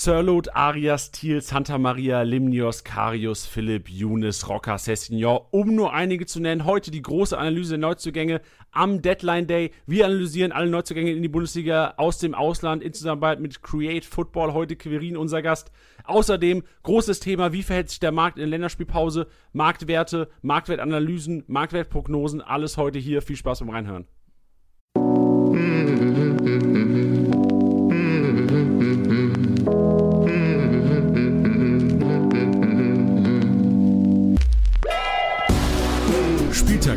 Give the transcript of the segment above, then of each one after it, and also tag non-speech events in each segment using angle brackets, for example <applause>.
Sirlot, Arias, Thiel, Santa Maria, Limnios, Karius, Philipp, Younes, Rocker, Sessignon, um nur einige zu nennen. Heute die große Analyse der Neuzugänge am Deadline Day. Wir analysieren alle Neuzugänge in die Bundesliga aus dem Ausland in Zusammenarbeit mit Create Football. Heute Quirin, unser Gast. Außerdem großes Thema, wie verhält sich der Markt in der Länderspielpause? Marktwerte, Marktwertanalysen, Marktwertprognosen, alles heute hier. Viel Spaß beim Reinhören. <laughs>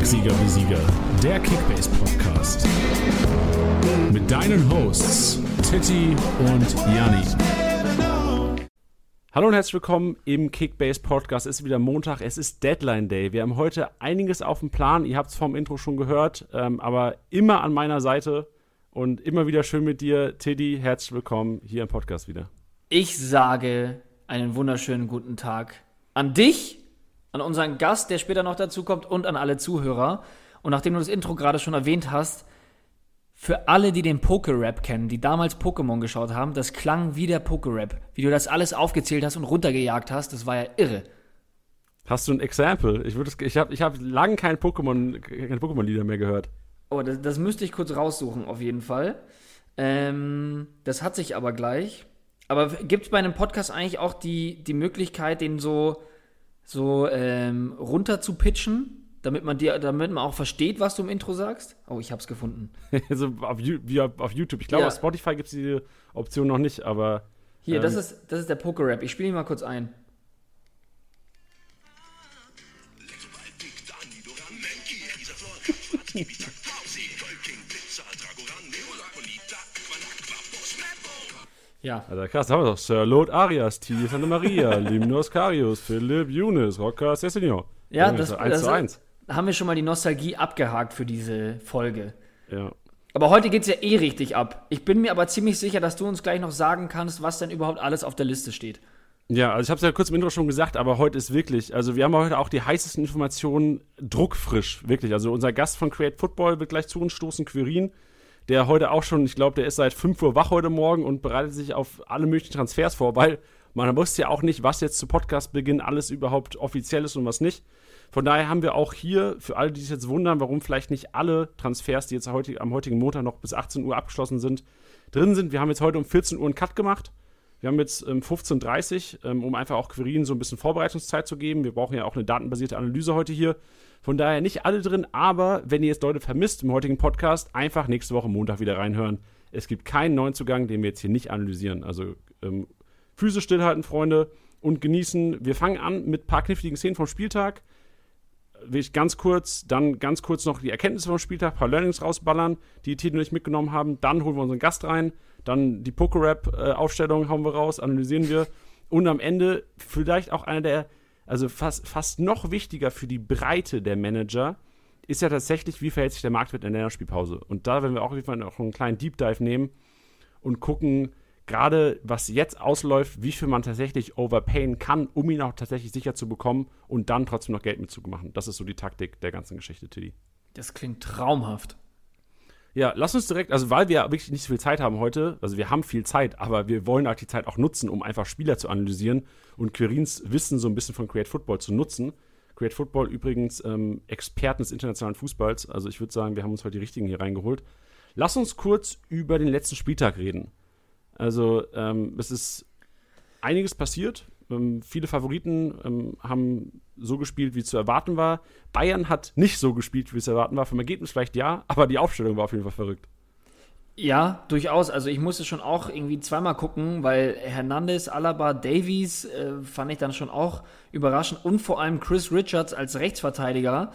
Spieltagssieger wie Sieger, der Kickbase Podcast. Mit deinen Hosts Titti und Janni. Hallo und herzlich willkommen im Kickbase Podcast. Es ist wieder Montag, es ist Deadline Day. Wir haben heute einiges auf dem Plan. Ihr habt es vom Intro schon gehört, ähm, aber immer an meiner Seite und immer wieder schön mit dir, Tiddy. Herzlich willkommen hier im Podcast wieder. Ich sage einen wunderschönen guten Tag an dich an unseren Gast, der später noch dazu kommt und an alle Zuhörer. Und nachdem du das Intro gerade schon erwähnt hast, für alle, die den Poker-Rap kennen, die damals Pokémon geschaut haben, das klang wie der Poker-Rap. Wie du das alles aufgezählt hast und runtergejagt hast, das war ja irre. Hast du ein Exempel? Ich, ich habe ich hab lange kein Pokémon, keine Pokémon-Lieder mehr gehört. Oh, das, das, müsste ich kurz raussuchen, auf jeden Fall. Ähm, das hat sich aber gleich. Aber gibt es bei einem Podcast eigentlich auch die, die Möglichkeit, den so so ähm, runter zu pitchen, damit man dir, damit man auch versteht, was du im Intro sagst? Oh, ich hab's gefunden. <laughs> also auf, wie auf YouTube. Ich glaube, ja. auf Spotify gibt es diese Option noch nicht, aber. Hier, ähm, das, ist, das ist der Poker-Rap. Ich spiele ihn mal kurz ein. <laughs> Ja. Also krass, da haben wir doch Sir Lord Arias, T. Santa Maria, <laughs> Limnos Karius, Philipp Younes, Rocker Sessignon. Ja, das, das, 1 zu 1. haben wir schon mal die Nostalgie abgehakt für diese Folge. Ja. Aber heute geht es ja eh richtig ab. Ich bin mir aber ziemlich sicher, dass du uns gleich noch sagen kannst, was denn überhaupt alles auf der Liste steht. Ja, also ich habe es ja kurz im Intro schon gesagt, aber heute ist wirklich, also wir haben heute auch die heißesten Informationen druckfrisch, wirklich. Also unser Gast von Create Football wird gleich zu uns stoßen, Quirin der heute auch schon, ich glaube, der ist seit 5 Uhr wach heute Morgen und bereitet sich auf alle möglichen Transfers vor, weil man wusste ja auch nicht, was jetzt zu Podcastbeginn alles überhaupt offiziell ist und was nicht. Von daher haben wir auch hier, für alle, die sich jetzt wundern, warum vielleicht nicht alle Transfers, die jetzt heute, am heutigen Montag noch bis 18 Uhr abgeschlossen sind, drin sind. Wir haben jetzt heute um 14 Uhr einen Cut gemacht. Wir haben jetzt ähm, 15.30 Uhr, ähm, um einfach auch Querien so ein bisschen Vorbereitungszeit zu geben. Wir brauchen ja auch eine datenbasierte Analyse heute hier. Von daher nicht alle drin, aber wenn ihr jetzt Leute vermisst im heutigen Podcast, einfach nächste Woche Montag wieder reinhören. Es gibt keinen neuen Zugang, den wir jetzt hier nicht analysieren. Also ähm, Füße stillhalten, Freunde, und genießen. Wir fangen an mit ein paar kniffligen Szenen vom Spieltag. Will ich ganz kurz, dann ganz kurz noch die Erkenntnisse vom Spieltag, ein paar Learnings rausballern, die Titel nicht mitgenommen haben. Dann holen wir unseren Gast rein. Dann die Poker-Rap-Aufstellung hauen wir raus, analysieren wir. Und am Ende vielleicht auch einer der also fast, fast noch wichtiger für die Breite der Manager, ist ja tatsächlich, wie verhält sich der Marktwert in der Spielpause. Und da werden wir auch auf jeden Fall noch einen kleinen Deep Dive nehmen und gucken, gerade was jetzt ausläuft, wie viel man tatsächlich overpayen kann, um ihn auch tatsächlich sicher zu bekommen und dann trotzdem noch Geld mitzumachen. Das ist so die Taktik der ganzen Geschichte, Tiddy. Das klingt traumhaft. Ja, lass uns direkt, also weil wir wirklich nicht so viel Zeit haben heute, also wir haben viel Zeit, aber wir wollen auch die Zeit auch nutzen, um einfach Spieler zu analysieren und Querins Wissen so ein bisschen von Create Football zu nutzen. Create Football übrigens ähm, Experten des internationalen Fußballs, also ich würde sagen, wir haben uns heute die richtigen hier reingeholt. Lass uns kurz über den letzten Spieltag reden. Also ähm, es ist einiges passiert. Ähm, viele Favoriten ähm, haben so gespielt, wie zu erwarten war. Bayern hat nicht so gespielt, wie es erwarten war. Vom Ergebnis vielleicht ja, aber die Aufstellung war auf jeden Fall verrückt. Ja, durchaus. Also ich musste schon auch irgendwie zweimal gucken, weil Hernandez, Alaba, Davies äh, fand ich dann schon auch überraschend und vor allem Chris Richards als Rechtsverteidiger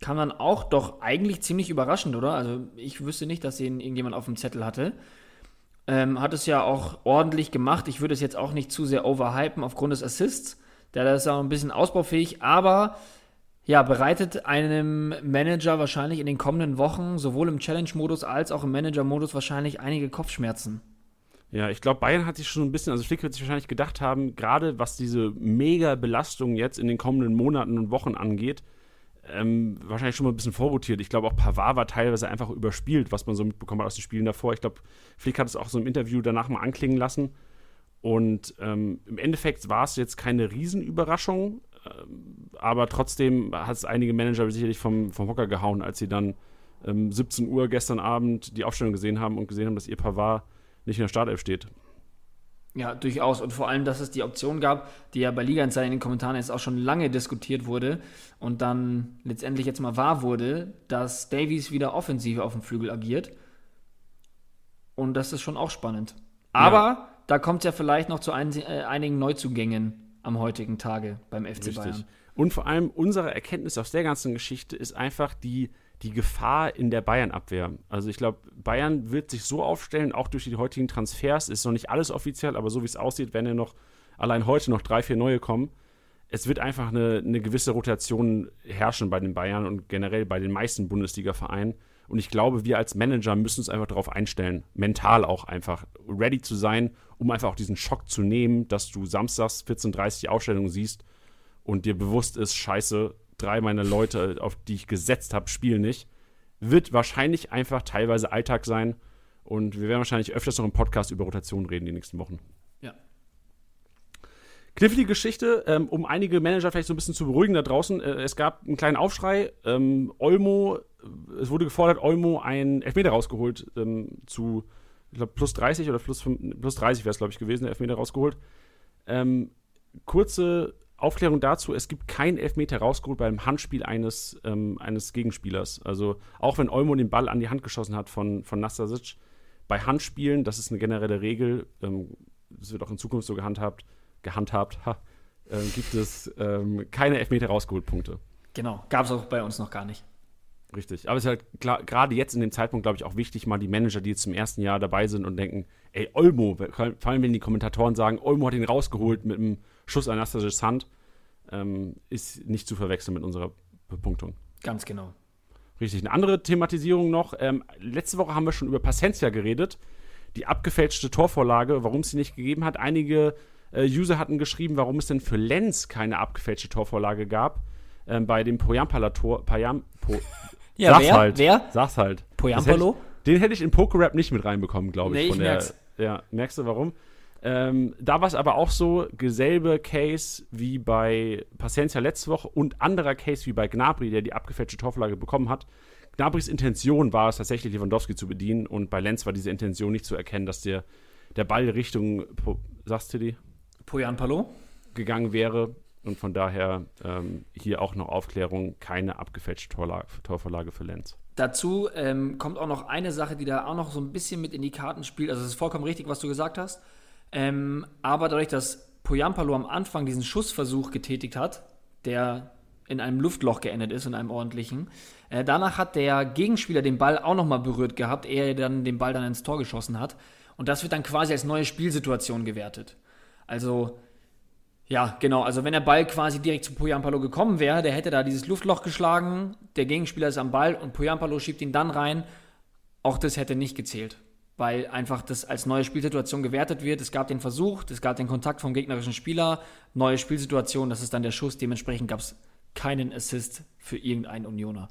kam dann auch doch eigentlich ziemlich überraschend, oder? Also ich wüsste nicht, dass ihn irgendjemand auf dem Zettel hatte. Ähm, hat es ja auch ordentlich gemacht. Ich würde es jetzt auch nicht zu sehr overhypen aufgrund des Assists. Der ist auch ein bisschen ausbaufähig, aber ja, bereitet einem Manager wahrscheinlich in den kommenden Wochen sowohl im Challenge-Modus als auch im Manager-Modus wahrscheinlich einige Kopfschmerzen. Ja, ich glaube, Bayern hat sich schon ein bisschen, also Flick wird sich wahrscheinlich gedacht haben, gerade was diese mega Belastung jetzt in den kommenden Monaten und Wochen angeht, ähm, wahrscheinlich schon mal ein bisschen vorrotiert. Ich glaube, auch Pavard war teilweise einfach überspielt, was man so mitbekommen hat aus den Spielen davor. Ich glaube, Flick hat es auch so im Interview danach mal anklingen lassen. Und ähm, im Endeffekt war es jetzt keine Riesenüberraschung, äh, aber trotzdem hat es einige Manager sicherlich vom, vom Hocker gehauen, als sie dann ähm, 17 Uhr gestern Abend die Aufstellung gesehen haben und gesehen haben, dass ihr Pavard nicht in der Startelf steht. Ja, durchaus. Und vor allem, dass es die Option gab, die ja bei Liga in den Kommentaren jetzt auch schon lange diskutiert wurde und dann letztendlich jetzt mal wahr wurde, dass Davies wieder offensiv auf dem Flügel agiert. Und das ist schon auch spannend. Aber ja. da kommt es ja vielleicht noch zu ein, äh, einigen Neuzugängen am heutigen Tage beim FC Richtig. Bayern. Und vor allem unsere Erkenntnis aus der ganzen Geschichte ist einfach die, die Gefahr in der Bayern-Abwehr. Also ich glaube, Bayern wird sich so aufstellen, auch durch die heutigen Transfers, ist noch nicht alles offiziell, aber so wie es aussieht, werden ja noch allein heute noch drei, vier neue kommen. Es wird einfach eine, eine gewisse Rotation herrschen bei den Bayern und generell bei den meisten Bundesliga-Vereinen. Und ich glaube, wir als Manager müssen uns einfach darauf einstellen, mental auch einfach ready zu sein, um einfach auch diesen Schock zu nehmen, dass du samstags 14.30 Uhr Ausstellung siehst und dir bewusst ist, scheiße, drei meiner Leute, auf die ich gesetzt habe, spielen nicht. Wird wahrscheinlich einfach teilweise Alltag sein. Und wir werden wahrscheinlich öfters noch im Podcast über Rotation reden die nächsten Wochen. Ja. Knifflige Geschichte, ähm, um einige Manager vielleicht so ein bisschen zu beruhigen da draußen. Äh, es gab einen kleinen Aufschrei. Ähm, Olmo, es wurde gefordert, Olmo einen Elfmeter rausgeholt ähm, zu, ich glaube, plus 30 oder plus, 5, plus 30 wäre es, glaube ich, gewesen, Elfmeter rausgeholt. Ähm, kurze Aufklärung dazu, es gibt keinen Elfmeter rausgeholt beim Handspiel eines, ähm, eines Gegenspielers. Also auch wenn Olmo den Ball an die Hand geschossen hat von, von Nastasic, bei Handspielen, das ist eine generelle Regel, ähm, das wird auch in Zukunft so gehandhabt, gehandhabt, ha, äh, gibt es ähm, keine Elfmeter rausgeholt Punkte. Genau, gab es auch bei uns noch gar nicht. Richtig, aber es ist halt gerade jetzt in dem Zeitpunkt, glaube ich, auch wichtig, mal die Manager, die jetzt zum ersten Jahr dabei sind und denken, ey, Olmo, vor allem wenn die Kommentatoren sagen, Olmo hat ihn rausgeholt mit einem Schuss an Anastasios Hand, ähm, ist nicht zu verwechseln mit unserer Bepunktung. Ganz genau. Richtig. Eine andere Thematisierung noch. Ähm, letzte Woche haben wir schon über Pacencia geredet. Die abgefälschte Torvorlage, warum es sie nicht gegeben hat. Einige äh, User hatten geschrieben, warum es denn für Lenz keine abgefälschte Torvorlage gab. Ähm, bei dem Poyampala-Tor. Poyam, po, ja, sag's wer? halt. Wer? Sag's halt. Poyampalo? Den hätte ich in Pokerap nicht mit reinbekommen, glaube ich. Nee, ich der, merk's. Ja, merkst du warum? Ähm, da war es aber auch so, selbe Case wie bei Paciencia letzte Woche und anderer Case wie bei Gnabry, der die abgefälschte Torflage bekommen hat. Gnabrys Intention war es tatsächlich, Lewandowski zu bedienen und bei Lenz war diese Intention nicht zu erkennen, dass der, der Ball Richtung, sagst du die? Poyan Palo? Gegangen wäre und von daher ähm, hier auch noch Aufklärung, keine abgefälschte Torlage, Torvorlage für Lenz. Dazu ähm, kommt auch noch eine Sache, die da auch noch so ein bisschen mit in die Karten spielt. Also es ist vollkommen richtig, was du gesagt hast. Ähm, aber dadurch, dass Poyampalo am Anfang diesen Schussversuch getätigt hat, der in einem Luftloch geendet ist, in einem ordentlichen, äh, danach hat der Gegenspieler den Ball auch nochmal berührt gehabt, er dann den Ball dann ins Tor geschossen hat. Und das wird dann quasi als neue Spielsituation gewertet. Also, ja, genau. Also, wenn der Ball quasi direkt zu Poyampalo gekommen wäre, der hätte da dieses Luftloch geschlagen, der Gegenspieler ist am Ball und Poyampalo schiebt ihn dann rein. Auch das hätte nicht gezählt weil einfach das als neue Spielsituation gewertet wird. Es gab den Versuch, es gab den Kontakt vom gegnerischen Spieler, neue Spielsituation, das ist dann der Schuss. Dementsprechend gab es keinen Assist für irgendeinen Unioner.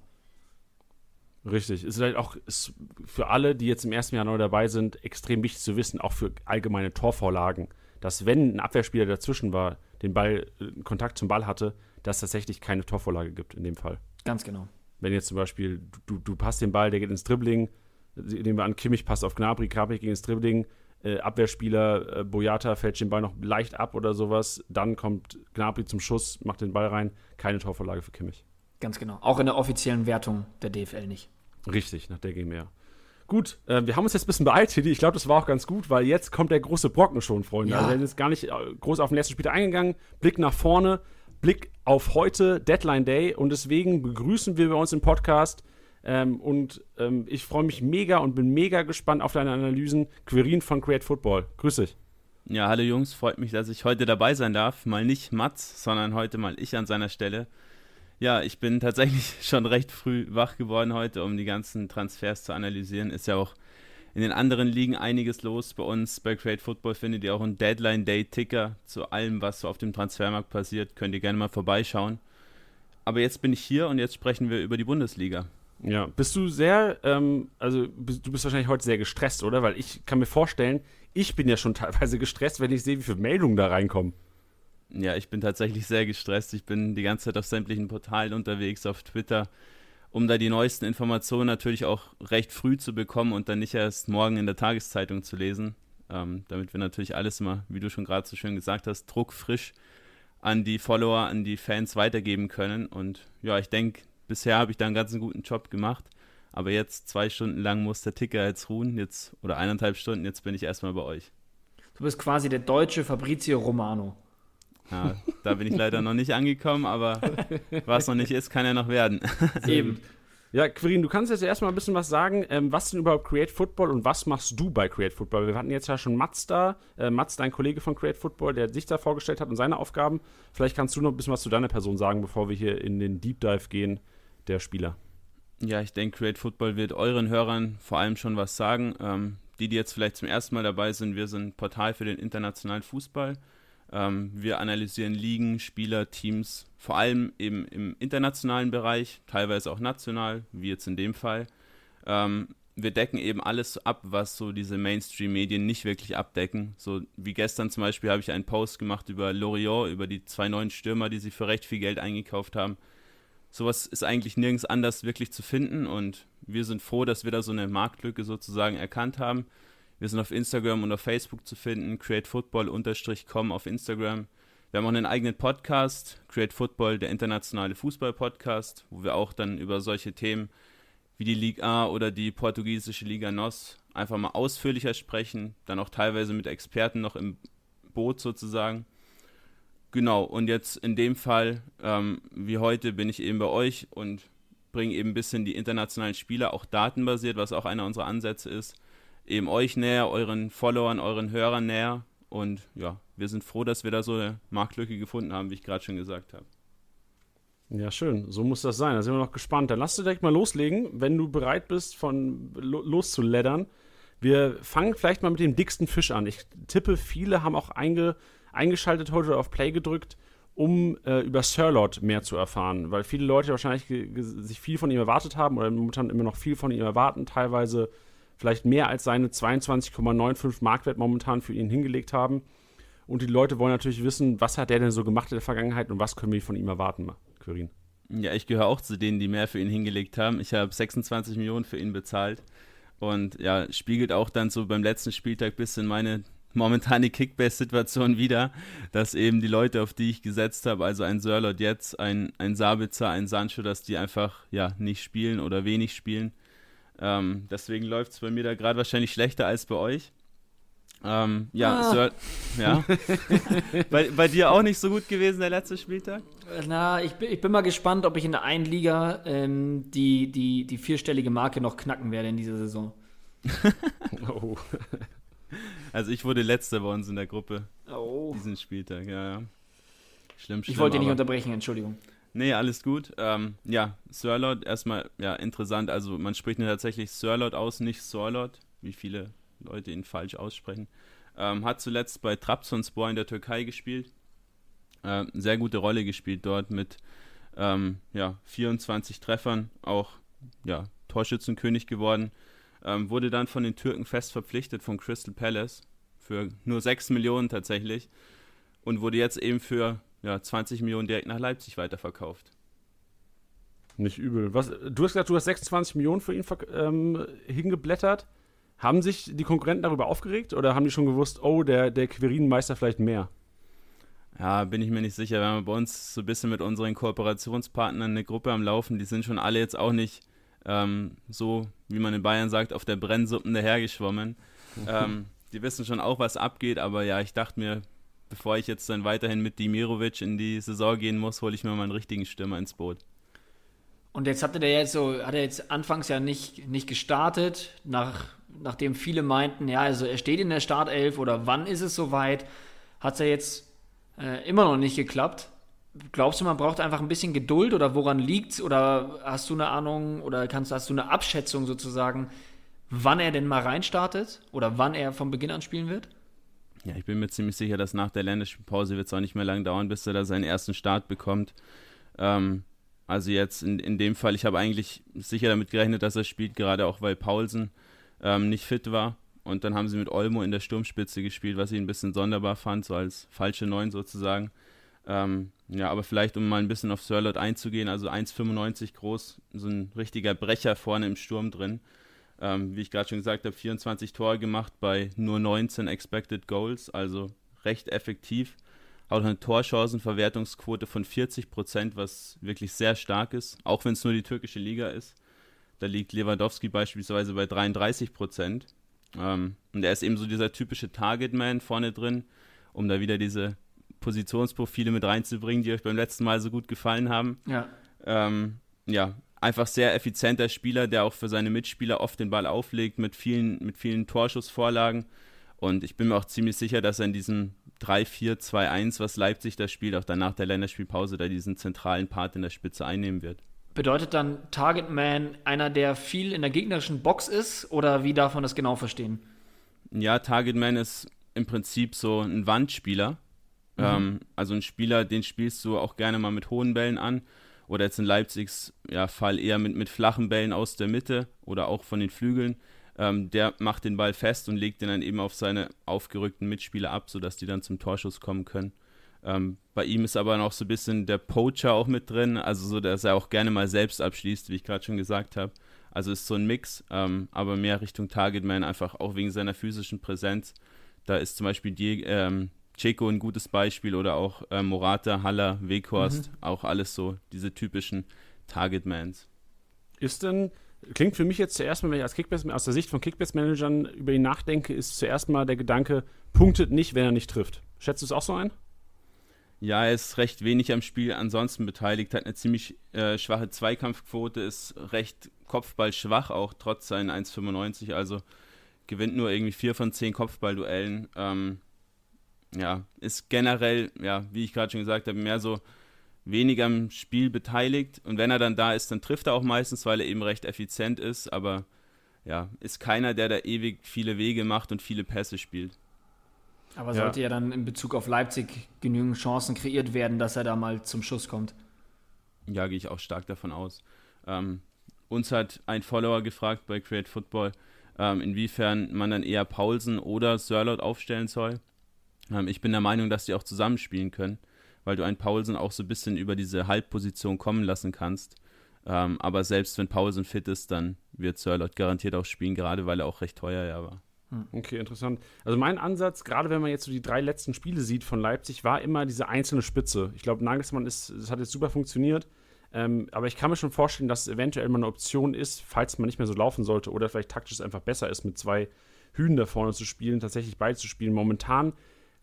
Richtig. Ist halt auch ist für alle, die jetzt im ersten Jahr neu dabei sind, extrem wichtig zu wissen, auch für allgemeine Torvorlagen, dass wenn ein Abwehrspieler dazwischen war, den Ball, äh, Kontakt zum Ball hatte, dass es tatsächlich keine Torvorlage gibt in dem Fall. Ganz genau. Wenn jetzt zum Beispiel, du, du passt den Ball, der geht ins Dribbling, nehmen wir an, Kimmich passt auf Gnabry, Gnabry gegen das Dribbling, äh, Abwehrspieler äh, Boyata fällt den Ball noch leicht ab oder sowas, dann kommt Gnabry zum Schuss, macht den Ball rein, keine Torvorlage für Kimmich. Ganz genau. Auch in der offiziellen Wertung der DFL nicht. Richtig, nach der gehen wir. Gut, äh, wir haben uns jetzt ein bisschen beeilt, Tilly. Ich glaube, das war auch ganz gut, weil jetzt kommt der große Brocken schon, Freunde. Ja. Also wir sind jetzt gar nicht äh, groß auf den letzten Spiel eingegangen. Blick nach vorne, Blick auf heute, Deadline Day. Und deswegen begrüßen wir bei uns im Podcast ähm, und ähm, ich freue mich mega und bin mega gespannt auf deine Analysen. Querin von Create Football. Grüß dich. Ja, hallo Jungs, freut mich, dass ich heute dabei sein darf. Mal nicht Mats, sondern heute mal ich an seiner Stelle. Ja, ich bin tatsächlich <laughs> schon recht früh wach geworden heute, um die ganzen Transfers zu analysieren. Ist ja auch in den anderen Ligen einiges los. Bei uns bei Create Football findet ihr auch einen Deadline Day Ticker zu allem, was so auf dem Transfermarkt passiert. Könnt ihr gerne mal vorbeischauen. Aber jetzt bin ich hier und jetzt sprechen wir über die Bundesliga. Ja, bist du sehr, ähm, also du bist wahrscheinlich heute sehr gestresst, oder? Weil ich kann mir vorstellen, Ich bin ja schon <laughs> teilweise gestresst, wenn ich sehe, wie viele Meldungen da reinkommen. Ja, ich bin tatsächlich sehr gestresst. Ich bin die ganze Zeit auf sämtlichen Portalen unterwegs, auf Twitter, um da die neuesten Informationen natürlich auch recht früh zu bekommen und dann nicht erst morgen in der Tageszeitung zu lesen. Ähm, damit wir natürlich alles immer, wie du schon gerade so schön gesagt hast, druckfrisch an die Follower, an die Fans weitergeben können. Und ja, ich denke, bisher habe ich da einen ganz guten Job gemacht. Aber jetzt zwei Stunden lang muss der Ticker jetzt ruhen, jetzt oder eineinhalb Stunden, jetzt bin ich erstmal bei euch. Du bist quasi der deutsche Fabrizio Romano. Ja, da bin ich leider noch nicht angekommen, aber was noch nicht ist, kann ja noch werden. <laughs> Eben. Ja, Quirin, du kannst jetzt erstmal ein bisschen was sagen. Ähm, was denn überhaupt Create Football und was machst du bei Create Football? Wir hatten jetzt ja schon Mats da, äh, Mats, dein Kollege von Create Football, der sich da vorgestellt hat und seine Aufgaben. Vielleicht kannst du noch ein bisschen was zu deiner Person sagen, bevor wir hier in den Deep Dive gehen der Spieler. Ja, ich denke, Create Football wird euren Hörern vor allem schon was sagen. Ähm, die, die jetzt vielleicht zum ersten Mal dabei sind, wir sind Portal für den internationalen Fußball. Ähm, wir analysieren Ligen, Spieler, Teams, vor allem eben im internationalen Bereich, teilweise auch national, wie jetzt in dem Fall. Ähm, wir decken eben alles ab, was so diese Mainstream-Medien nicht wirklich abdecken. So wie gestern zum Beispiel habe ich einen Post gemacht über Lorient, über die zwei neuen Stürmer, die sie für recht viel Geld eingekauft haben. Sowas ist eigentlich nirgends anders wirklich zu finden und wir sind froh, dass wir da so eine Marktlücke sozusagen erkannt haben. Wir sind auf Instagram und auf Facebook zu finden, createfootball-com auf Instagram. Wir haben auch einen eigenen Podcast, Create Football, der internationale Fußball-Podcast, wo wir auch dann über solche Themen wie die Liga A oder die portugiesische Liga NOS einfach mal ausführlicher sprechen, dann auch teilweise mit Experten noch im Boot sozusagen. Genau, und jetzt in dem Fall, ähm, wie heute, bin ich eben bei euch und bringe eben ein bisschen die internationalen Spieler, auch datenbasiert, was auch einer unserer Ansätze ist, eben euch näher, euren Followern, euren Hörern näher. Und ja, wir sind froh, dass wir da so eine Marktlücke gefunden haben, wie ich gerade schon gesagt habe. Ja, schön. So muss das sein. Da sind wir noch gespannt. Dann lass du direkt mal loslegen, wenn du bereit bist, von loszuleddern. Wir fangen vielleicht mal mit dem dicksten Fisch an. Ich tippe, viele haben auch einge, eingeschaltet heute auf Play gedrückt, um äh, über Sirlot mehr zu erfahren, weil viele Leute wahrscheinlich sich viel von ihm erwartet haben oder momentan immer noch viel von ihm erwarten, teilweise vielleicht mehr als seine 22,95 Marktwert momentan für ihn hingelegt haben. Und die Leute wollen natürlich wissen, was hat der denn so gemacht in der Vergangenheit und was können wir von ihm erwarten, Quirin? Ja, ich gehöre auch zu denen, die mehr für ihn hingelegt haben. Ich habe 26 Millionen für ihn bezahlt. Und ja, spiegelt auch dann so beim letzten Spieltag ein bisschen meine momentane Kickbase-Situation wieder, dass eben die Leute, auf die ich gesetzt habe, also ein Sörlot jetzt, ein, ein Sabitzer, ein Sancho, dass die einfach ja nicht spielen oder wenig spielen. Ähm, deswegen läuft es bei mir da gerade wahrscheinlich schlechter als bei euch. Ähm, ja, ah. Sir, ja. <laughs> bei, bei, dir auch nicht so gut gewesen der letzte Spieltag? Na, ich bin, ich bin mal gespannt, ob ich in der einen Liga ähm, die, die, die vierstellige Marke noch knacken werde in dieser Saison. <laughs> oh. Also ich wurde letzter bei uns in der Gruppe. Oh. Diesen Spieltag, ja, ja. Schlimm, schlimm. Ich wollte dich nicht unterbrechen, Entschuldigung. Nee, alles gut. Ähm, ja, Sirlot, erstmal, ja, interessant. Also man spricht ihn tatsächlich Sirlot aus, nicht Sorlot, wie viele Leute ihn falsch aussprechen. Ähm, hat zuletzt bei Trabzonspor in der Türkei gespielt. Ähm, sehr gute Rolle gespielt dort mit ähm, ja, 24 Treffern, auch ja, Torschützenkönig geworden. Ähm, wurde dann von den Türken fest verpflichtet von Crystal Palace für nur 6 Millionen tatsächlich und wurde jetzt eben für ja, 20 Millionen direkt nach Leipzig weiterverkauft. Nicht übel. Was, du hast gesagt, du hast 26 Millionen für ihn ähm, hingeblättert. Haben sich die Konkurrenten darüber aufgeregt oder haben die schon gewusst, oh, der, der Quirinenmeister vielleicht mehr? Ja, bin ich mir nicht sicher. Wir haben bei uns so ein bisschen mit unseren Kooperationspartnern eine Gruppe am Laufen. Die sind schon alle jetzt auch nicht ähm, so, wie man in Bayern sagt, auf der Brennsuppen dahergeschwommen. <laughs> ähm, die wissen schon auch, was abgeht, aber ja, ich dachte mir, bevor ich jetzt dann weiterhin mit Dimirovic in die Saison gehen muss, hole ich mir mal einen richtigen Stürmer ins Boot. Und jetzt hatte der jetzt so, hat er jetzt anfangs ja nicht, nicht gestartet, nach, nachdem viele meinten, ja, also er steht in der Startelf oder wann ist es soweit, hat es ja jetzt äh, immer noch nicht geklappt. Glaubst du, man braucht einfach ein bisschen Geduld oder woran liegt es? Oder hast du eine Ahnung oder kannst, hast du eine Abschätzung sozusagen, wann er denn mal reinstartet oder wann er von Beginn an spielen wird? Ja, ich bin mir ziemlich sicher, dass nach der Länderspielpause wird es auch nicht mehr lang dauern, bis er da seinen ersten Start bekommt. Ähm, also jetzt in, in dem Fall, ich habe eigentlich sicher damit gerechnet, dass er spielt, gerade auch weil Paulsen ähm, nicht fit war. und dann haben sie mit Olmo in der Sturmspitze gespielt, was ich ein bisschen sonderbar fand, so als falsche Neun sozusagen. Ähm, ja, aber vielleicht, um mal ein bisschen auf Sirlot einzugehen, also 1,95 groß, so ein richtiger Brecher vorne im Sturm drin. Ähm, wie ich gerade schon gesagt habe, 24 Tore gemacht bei nur 19 Expected Goals, also recht effektiv. Auch eine Torchancenverwertungsquote von 40 Prozent, was wirklich sehr stark ist, auch wenn es nur die türkische Liga ist. Da liegt Lewandowski beispielsweise bei 33 Prozent. Ähm, und er ist eben so dieser typische Targetman vorne drin, um da wieder diese Positionsprofile mit reinzubringen, die euch beim letzten Mal so gut gefallen haben. Ja. Ähm, ja, einfach sehr effizienter Spieler, der auch für seine Mitspieler oft den Ball auflegt mit vielen, mit vielen Torschussvorlagen. Und ich bin mir auch ziemlich sicher, dass er in diesem 3-4-2-1, was Leipzig da spielt, auch danach der Länderspielpause, da diesen zentralen Part in der Spitze einnehmen wird. Bedeutet dann Target Man einer, der viel in der gegnerischen Box ist oder wie darf man das genau verstehen? Ja, Target Man ist im Prinzip so ein Wandspieler. Mhm. Ähm, also ein Spieler, den spielst du auch gerne mal mit hohen Bällen an. Oder jetzt in Leipzigs ja, Fall eher mit, mit flachen Bällen aus der Mitte oder auch von den Flügeln. Ähm, der macht den Ball fest und legt den dann eben auf seine aufgerückten Mitspieler ab, sodass die dann zum Torschuss kommen können. Ähm, bei ihm ist aber noch so ein bisschen der Poacher auch mit drin, also so, dass er auch gerne mal selbst abschließt, wie ich gerade schon gesagt habe. Also ist so ein Mix, ähm, aber mehr Richtung Targetman, einfach auch wegen seiner physischen Präsenz. Da ist zum Beispiel die, ähm, Checo ein gutes Beispiel oder auch äh, Morata, Haller, Weghorst, mhm. auch alles so diese typischen Targetmans. Ist denn, klingt für mich jetzt zuerst mal, wenn ich als Kickbase, aus der Sicht von Kickbase-Managern über ihn nachdenke, ist zuerst mal der Gedanke, punktet nicht, wenn er nicht trifft. Schätzt du es auch so ein? Ja, er ist recht wenig am Spiel ansonsten beteiligt, hat eine ziemlich äh, schwache Zweikampfquote, ist recht kopfballschwach, auch trotz seinen 1,95, also gewinnt nur irgendwie vier von zehn Kopfballduellen. Ähm, ja, ist generell, ja, wie ich gerade schon gesagt habe, mehr so weniger am Spiel beteiligt. Und wenn er dann da ist, dann trifft er auch meistens, weil er eben recht effizient ist. Aber ja, ist keiner, der da ewig viele Wege macht und viele Pässe spielt. Aber sollte ja. ja dann in Bezug auf Leipzig genügend Chancen kreiert werden, dass er da mal zum Schuss kommt? Ja, gehe ich auch stark davon aus. Ähm, uns hat ein Follower gefragt bei Create Football, ähm, inwiefern man dann eher Paulsen oder Sörlot aufstellen soll. Ähm, ich bin der Meinung, dass die auch zusammenspielen können, weil du einen Paulsen auch so ein bisschen über diese Halbposition kommen lassen kannst. Ähm, aber selbst wenn Paulsen fit ist, dann wird Sörlot garantiert auch spielen, gerade weil er auch recht teuer ja war. Hm. Okay, interessant. Also mein Ansatz, gerade wenn man jetzt so die drei letzten Spiele sieht von Leipzig, war immer diese einzelne Spitze. Ich glaube, Nagelsmann ist, das hat jetzt super funktioniert. Ähm, aber ich kann mir schon vorstellen, dass es eventuell mal eine Option ist, falls man nicht mehr so laufen sollte oder vielleicht taktisch einfach besser ist, mit zwei Hühnen da vorne zu spielen, tatsächlich beide zu spielen. Momentan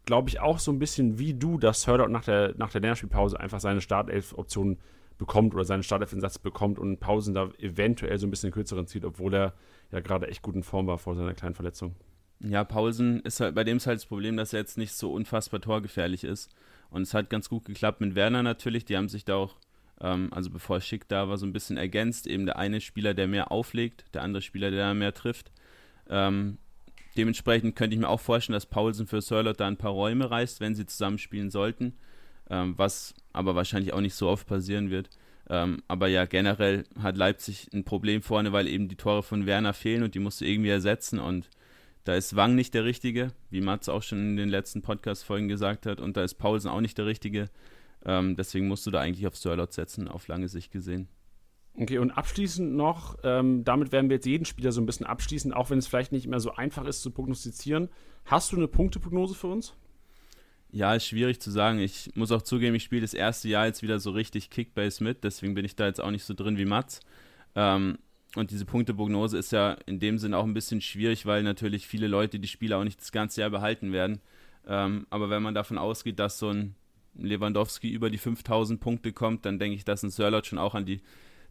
glaube ich auch so ein bisschen wie du, dass Hurdock nach der, nach der Länderspielpause einfach seine Startelf-Option bekommt oder seinen Startelf-Insatz bekommt und Pausen da eventuell so ein bisschen kürzeren zieht, obwohl er ja gerade echt gut in Form war vor seiner kleinen Verletzung. Ja, Pausen ist halt, bei dem ist halt das Problem, dass er jetzt nicht so unfassbar torgefährlich ist. Und es hat ganz gut geklappt mit Werner natürlich. Die haben sich da auch, ähm, also bevor Schick da war, so ein bisschen ergänzt. Eben der eine Spieler, der mehr auflegt, der andere Spieler, der mehr trifft. Ähm, dementsprechend könnte ich mir auch vorstellen, dass Paulsen für Sörlot da ein paar Räume reißt, wenn sie zusammenspielen sollten. Ähm, was aber wahrscheinlich auch nicht so oft passieren wird. Ähm, aber ja, generell hat Leipzig ein Problem vorne, weil eben die Tore von Werner fehlen und die musst du irgendwie ersetzen. Und da ist Wang nicht der Richtige, wie Mats auch schon in den letzten Podcast-Folgen gesagt hat. Und da ist Paulsen auch nicht der Richtige. Ähm, deswegen musst du da eigentlich auf Sörlot setzen, auf lange Sicht gesehen. Okay, und abschließend noch, ähm, damit werden wir jetzt jeden Spieler so ein bisschen abschließen, auch wenn es vielleicht nicht mehr so einfach ist zu prognostizieren. Hast du eine Punkteprognose für uns? Ja, ist schwierig zu sagen. Ich muss auch zugeben, ich spiele das erste Jahr jetzt wieder so richtig Kickbase mit, deswegen bin ich da jetzt auch nicht so drin wie Mats. Ähm, und diese Punkteprognose ist ja in dem Sinn auch ein bisschen schwierig, weil natürlich viele Leute die Spiele auch nicht das ganze Jahr behalten werden. Ähm, aber wenn man davon ausgeht, dass so ein Lewandowski über die 5000 Punkte kommt, dann denke ich, dass ein Sörlot schon auch an die,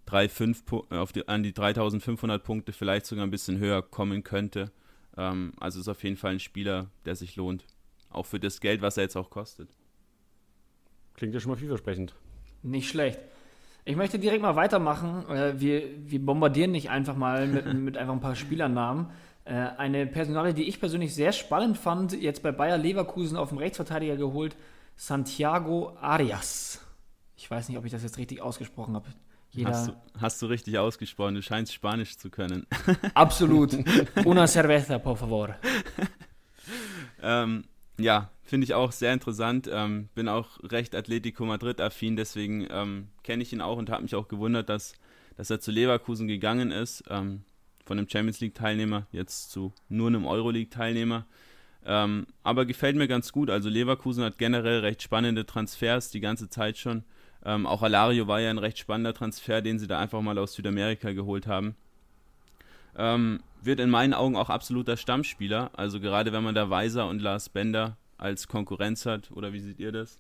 3, 5, auf die, an die 3500 Punkte vielleicht sogar ein bisschen höher kommen könnte. Ähm, also ist auf jeden Fall ein Spieler, der sich lohnt. Auch für das Geld, was er jetzt auch kostet. Klingt ja schon mal vielversprechend. Nicht schlecht. Ich möchte direkt mal weitermachen. Äh, wir, wir bombardieren nicht einfach mal mit, <laughs> mit einfach ein paar Spielernamen. Äh, eine Personale, die ich persönlich sehr spannend fand, jetzt bei Bayer Leverkusen auf dem Rechtsverteidiger geholt, Santiago Arias. Ich weiß nicht, ob ich das jetzt richtig ausgesprochen habe. Jeder Hast du, hast du richtig ausgesprochen, du scheinst Spanisch zu können. <laughs> Absolut. Una cerveza, por favor. ähm, ja, finde ich auch sehr interessant. Ähm, bin auch recht Atletico Madrid-affin, deswegen ähm, kenne ich ihn auch und habe mich auch gewundert, dass, dass er zu Leverkusen gegangen ist. Ähm, von einem Champions League-Teilnehmer jetzt zu nur einem Euroleague-Teilnehmer. Ähm, aber gefällt mir ganz gut. Also Leverkusen hat generell recht spannende Transfers die ganze Zeit schon. Ähm, auch Alario war ja ein recht spannender Transfer, den sie da einfach mal aus Südamerika geholt haben. Ähm, wird in meinen Augen auch absoluter Stammspieler. Also gerade wenn man da Weiser und Lars Bender als Konkurrenz hat. Oder wie seht ihr das?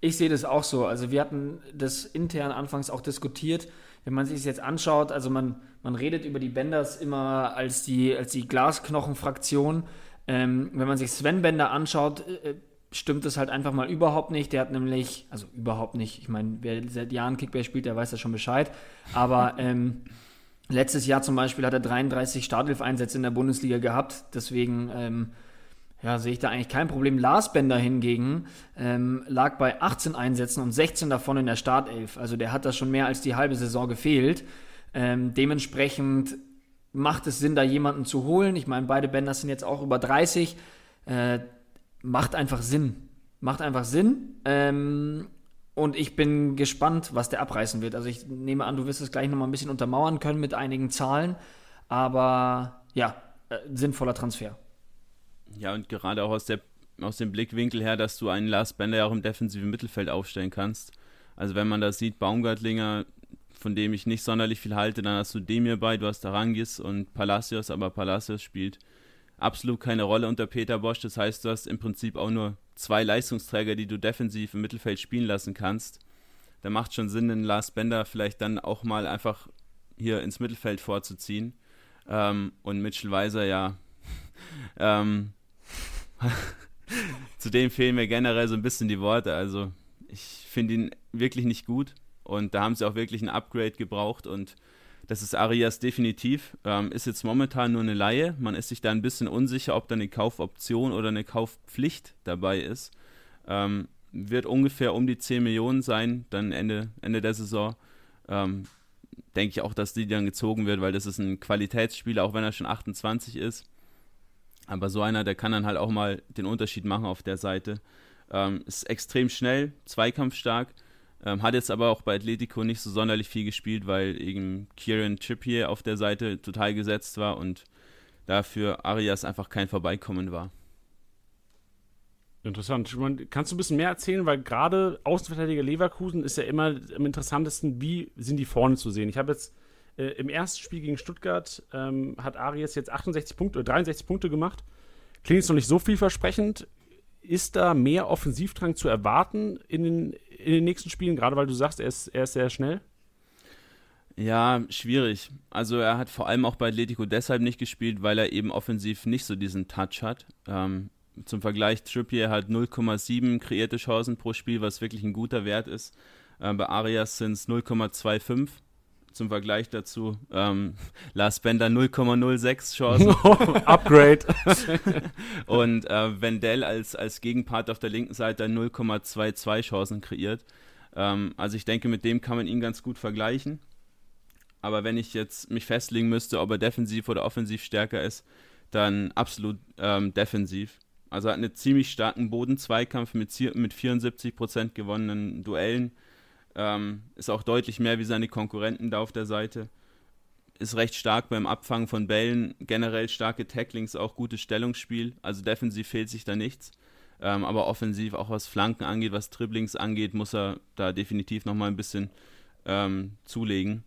Ich sehe das auch so. Also wir hatten das intern anfangs auch diskutiert. Wenn man sich es jetzt anschaut, also man, man redet über die Benders immer als die, als die Glasknochenfraktion. Ähm, wenn man sich Sven Bender anschaut, äh, stimmt das halt einfach mal überhaupt nicht. Der hat nämlich, also überhaupt nicht, ich meine, wer seit Jahren Kickball spielt, der weiß ja schon Bescheid. Aber <laughs> ähm, letztes Jahr zum Beispiel hat er 33 Startelf-Einsätze in der Bundesliga gehabt. Deswegen ähm, ja, sehe ich da eigentlich kein Problem. Lars Bender hingegen ähm, lag bei 18 Einsätzen und 16 davon in der Startelf. Also der hat da schon mehr als die halbe Saison gefehlt. Ähm, dementsprechend macht es Sinn, da jemanden zu holen. Ich meine, beide Bänder sind jetzt auch über 30. Äh, macht einfach Sinn. Macht einfach Sinn. Ähm, und ich bin gespannt, was der abreißen wird. Also ich nehme an, du wirst es gleich nochmal ein bisschen untermauern können mit einigen Zahlen. Aber ja, äh, sinnvoller Transfer. Ja, und gerade auch aus, der, aus dem Blickwinkel her, dass du einen Lars Bender ja auch im defensiven Mittelfeld aufstellen kannst. Also wenn man das sieht, Baumgartlinger, von dem ich nicht sonderlich viel halte, dann hast du Demir bei, du hast Arangis und Palacios, aber Palacios spielt absolut keine Rolle unter Peter Bosch. Das heißt, du hast im Prinzip auch nur zwei Leistungsträger, die du defensiv im Mittelfeld spielen lassen kannst. Da macht schon Sinn, den Lars Bender vielleicht dann auch mal einfach hier ins Mittelfeld vorzuziehen. Ähm, und Mitchell Weiser, ja, <laughs> ähm, <laughs> Zudem fehlen mir generell so ein bisschen die Worte. Also ich finde ihn wirklich nicht gut und da haben sie auch wirklich ein Upgrade gebraucht und das ist Arias definitiv. Ähm, ist jetzt momentan nur eine Laie. Man ist sich da ein bisschen unsicher, ob da eine Kaufoption oder eine Kaufpflicht dabei ist. Ähm, wird ungefähr um die 10 Millionen sein, dann Ende, Ende der Saison. Ähm, denke ich auch, dass die dann gezogen wird, weil das ist ein Qualitätsspieler, auch wenn er schon 28 ist. Aber so einer, der kann dann halt auch mal den Unterschied machen auf der Seite. Ähm, ist extrem schnell, zweikampfstark. Ähm, hat jetzt aber auch bei Atletico nicht so sonderlich viel gespielt, weil eben Kieran Trippier auf der Seite total gesetzt war und dafür Arias einfach kein Vorbeikommen war. Interessant. Kannst du ein bisschen mehr erzählen, weil gerade Außenverteidiger Leverkusen ist ja immer am interessantesten, wie sind die vorne zu sehen. Ich habe jetzt äh, Im ersten Spiel gegen Stuttgart ähm, hat Arias jetzt 68 Punkte oder 63 Punkte gemacht. Klingt jetzt noch nicht so vielversprechend. Ist da mehr Offensivdrang zu erwarten in den, in den nächsten Spielen, gerade weil du sagst, er ist, er ist sehr schnell? Ja, schwierig. Also er hat vor allem auch bei Atletico deshalb nicht gespielt, weil er eben offensiv nicht so diesen Touch hat. Ähm, zum Vergleich, Trippier hat 0,7 kreierte Chancen pro Spiel, was wirklich ein guter Wert ist. Äh, bei Arias sind es 0,25 zum Vergleich dazu ähm, <laughs> Lars Bender 0,06 Chancen. <laughs> Upgrade. <laughs> und äh, Wendell als, als Gegenpart auf der linken Seite 0,22 Chancen kreiert. Ähm, also ich denke, mit dem kann man ihn ganz gut vergleichen. Aber wenn ich jetzt mich festlegen müsste, ob er defensiv oder offensiv stärker ist, dann absolut ähm, defensiv. Also er hat einen ziemlich starken Bodenzweikampf mit, mit 74% gewonnenen Duellen ähm, ist auch deutlich mehr wie seine Konkurrenten da auf der Seite. Ist recht stark beim Abfangen von Bällen, generell starke Tacklings, auch gutes Stellungsspiel. Also defensiv fehlt sich da nichts. Ähm, aber offensiv, auch was Flanken angeht, was Dribblings angeht, muss er da definitiv nochmal ein bisschen ähm, zulegen.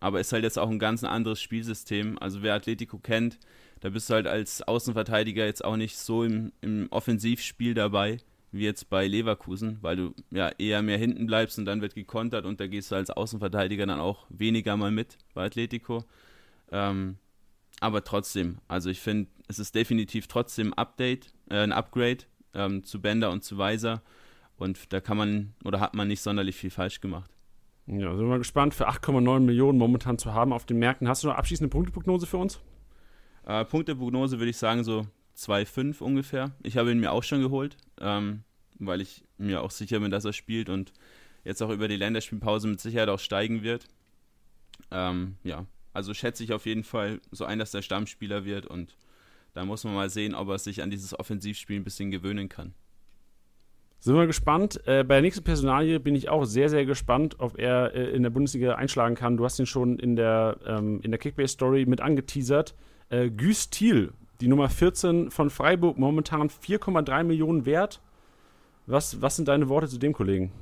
Aber ist halt jetzt auch ein ganz anderes Spielsystem. Also wer Atletico kennt, da bist du halt als Außenverteidiger jetzt auch nicht so im, im Offensivspiel dabei wie jetzt bei Leverkusen, weil du ja eher mehr hinten bleibst und dann wird gekontert und da gehst du als Außenverteidiger dann auch weniger mal mit bei Atletico. Ähm, aber trotzdem, also ich finde, es ist definitiv trotzdem Update, äh, ein Upgrade ähm, zu Bender und zu Weiser und da kann man oder hat man nicht sonderlich viel falsch gemacht. Ja, sind wir mal gespannt, für 8,9 Millionen momentan zu haben auf den Märkten. Hast du noch abschließende Punkteprognose für uns? Äh, Punkteprognose würde ich sagen so 2,5 ungefähr. Ich habe ihn mir auch schon geholt, ähm, weil ich mir auch sicher bin, dass er spielt und jetzt auch über die Länderspielpause mit Sicherheit auch steigen wird. Ähm, ja, also schätze ich auf jeden Fall so ein, dass der Stammspieler wird und da muss man mal sehen, ob er sich an dieses Offensivspiel ein bisschen gewöhnen kann. Sind wir gespannt. Äh, bei der nächsten Personalie bin ich auch sehr, sehr gespannt, ob er äh, in der Bundesliga einschlagen kann. Du hast ihn schon in der, ähm, der Kickbase-Story mit angeteasert. Äh, Güst Thiel, die Nummer 14 von Freiburg, momentan 4,3 Millionen wert. Was, was sind deine Worte zu dem Kollegen?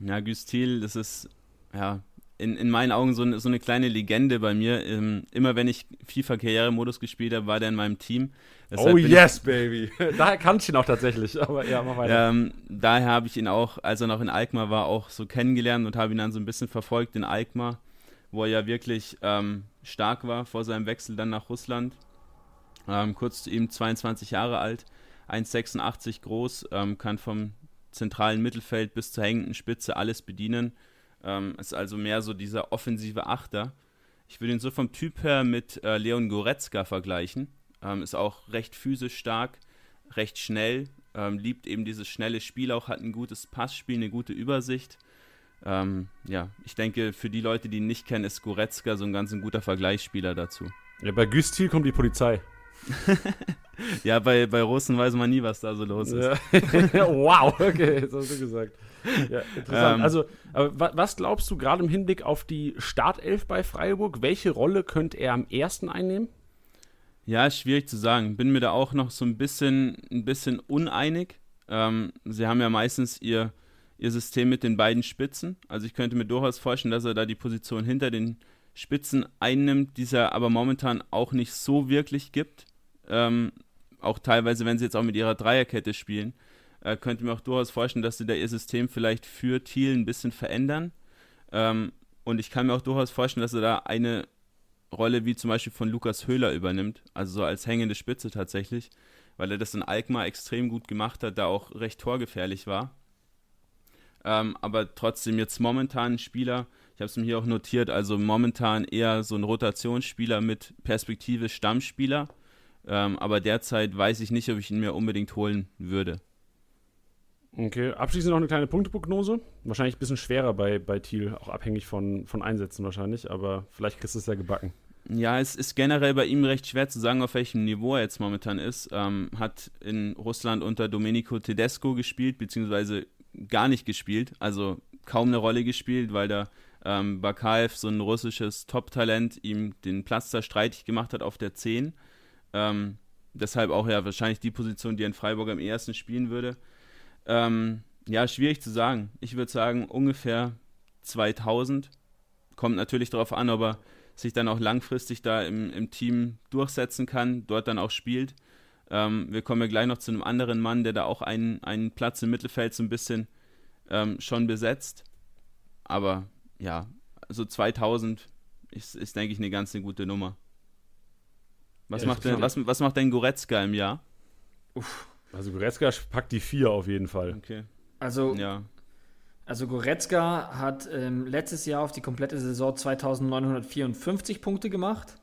Ja, Güst Thiel, das ist ja in, in meinen Augen so eine, so eine kleine Legende bei mir. Ähm, immer wenn ich FIFA-Karrieremodus gespielt habe, war der in meinem Team. Deshalb oh yes, ich, baby. <laughs> Daher kannte ich ihn auch tatsächlich. Aber ja, mach weiter. Ähm, daher habe ich ihn auch, als er noch in Alkmaar war, auch so kennengelernt und habe ihn dann so ein bisschen verfolgt in Alkmaar, wo er ja wirklich ähm, stark war vor seinem Wechsel dann nach Russland. Ähm, kurz zu ihm 22 Jahre alt, 1,86 groß, ähm, kann vom zentralen Mittelfeld bis zur hängenden Spitze alles bedienen ähm, ist also mehr so dieser offensive Achter. Ich würde ihn so vom Typ her mit äh, Leon Goretzka vergleichen. Ähm, ist auch recht physisch stark, recht schnell, ähm, liebt eben dieses schnelle Spiel auch, hat ein gutes Passspiel, eine gute Übersicht. Ähm, ja, ich denke, für die Leute, die ihn nicht kennen, ist Goretzka so ein ganz ein guter Vergleichsspieler dazu. Ja, bei Güstil kommt die Polizei. <laughs> ja, bei, bei Russen weiß man nie, was da so los ist. <laughs> Wow, okay, das hast du gesagt. Ja, interessant. Ähm, also, was glaubst du gerade im Hinblick auf die Startelf bei Freiburg? Welche Rolle könnte er am ersten einnehmen? Ja, schwierig zu sagen. Bin mir da auch noch so ein bisschen, ein bisschen uneinig. Ähm, sie haben ja meistens ihr, ihr System mit den beiden Spitzen. Also ich könnte mir durchaus vorstellen, dass er da die Position hinter den Spitzen einnimmt, die es ja aber momentan auch nicht so wirklich gibt. Ähm, auch teilweise, wenn sie jetzt auch mit ihrer Dreierkette spielen äh, könnte mir auch durchaus vorstellen, dass sie da ihr System vielleicht für Thiel ein bisschen verändern. Ähm, und ich kann mir auch durchaus vorstellen, dass er da eine Rolle wie zum Beispiel von Lukas Höhler übernimmt, also so als hängende Spitze tatsächlich, weil er das in Alkmaar extrem gut gemacht hat, da auch recht torgefährlich war. Ähm, aber trotzdem jetzt momentan ein Spieler, ich habe es mir hier auch notiert, also momentan eher so ein Rotationsspieler mit Perspektive Stammspieler. Ähm, aber derzeit weiß ich nicht, ob ich ihn mir unbedingt holen würde. Okay, abschließend noch eine kleine Punkteprognose. Wahrscheinlich ein bisschen schwerer bei, bei Thiel, auch abhängig von, von Einsätzen wahrscheinlich, aber vielleicht kriegst du es ja gebacken. Ja, es ist generell bei ihm recht schwer zu sagen, auf welchem Niveau er jetzt momentan ist. Ähm, hat in Russland unter Domenico Tedesco gespielt, beziehungsweise gar nicht gespielt, also kaum eine Rolle gespielt, weil da ähm, Bakaev, so ein russisches Top-Talent, ihm den Platz da streitig gemacht hat auf der 10. Ähm, deshalb auch ja wahrscheinlich die Position, die er in Freiburg am ehesten spielen würde. Ähm, ja, schwierig zu sagen. Ich würde sagen, ungefähr 2000. Kommt natürlich darauf an, ob er sich dann auch langfristig da im, im Team durchsetzen kann, dort dann auch spielt. Ähm, wir kommen ja gleich noch zu einem anderen Mann, der da auch einen, einen Platz im Mittelfeld so ein bisschen ähm, schon besetzt. Aber ja, also 2000 ist, ist denke ich, eine ganz eine gute Nummer. Was, ja, macht denn, was, was macht denn Goretzka im Jahr? Uff. Also Goretzka packt die vier auf jeden Fall. Okay. Also, ja. also Goretzka hat ähm, letztes Jahr auf die komplette Saison 2954 Punkte gemacht.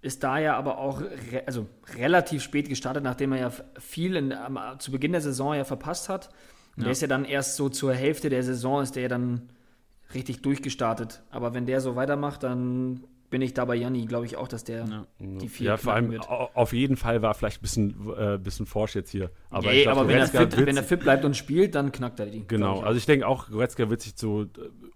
Ist da ja aber auch re also relativ spät gestartet, nachdem er ja viel in, um, zu Beginn der Saison ja verpasst hat. Und ja. der ist ja dann erst so zur Hälfte der Saison ist der ja dann richtig durchgestartet. Aber wenn der so weitermacht, dann bin ich da bei Janni, glaube ich auch, dass der ja. die vier Ja, vor allem wird. auf jeden Fall war vielleicht ein bisschen, äh, bisschen forsch jetzt hier. Aber, nee, glaub, aber wenn, er fit, wenn er fit bleibt und spielt, dann knackt er die. Genau, ich also ich denke auch, Goretzka wird sich so äh,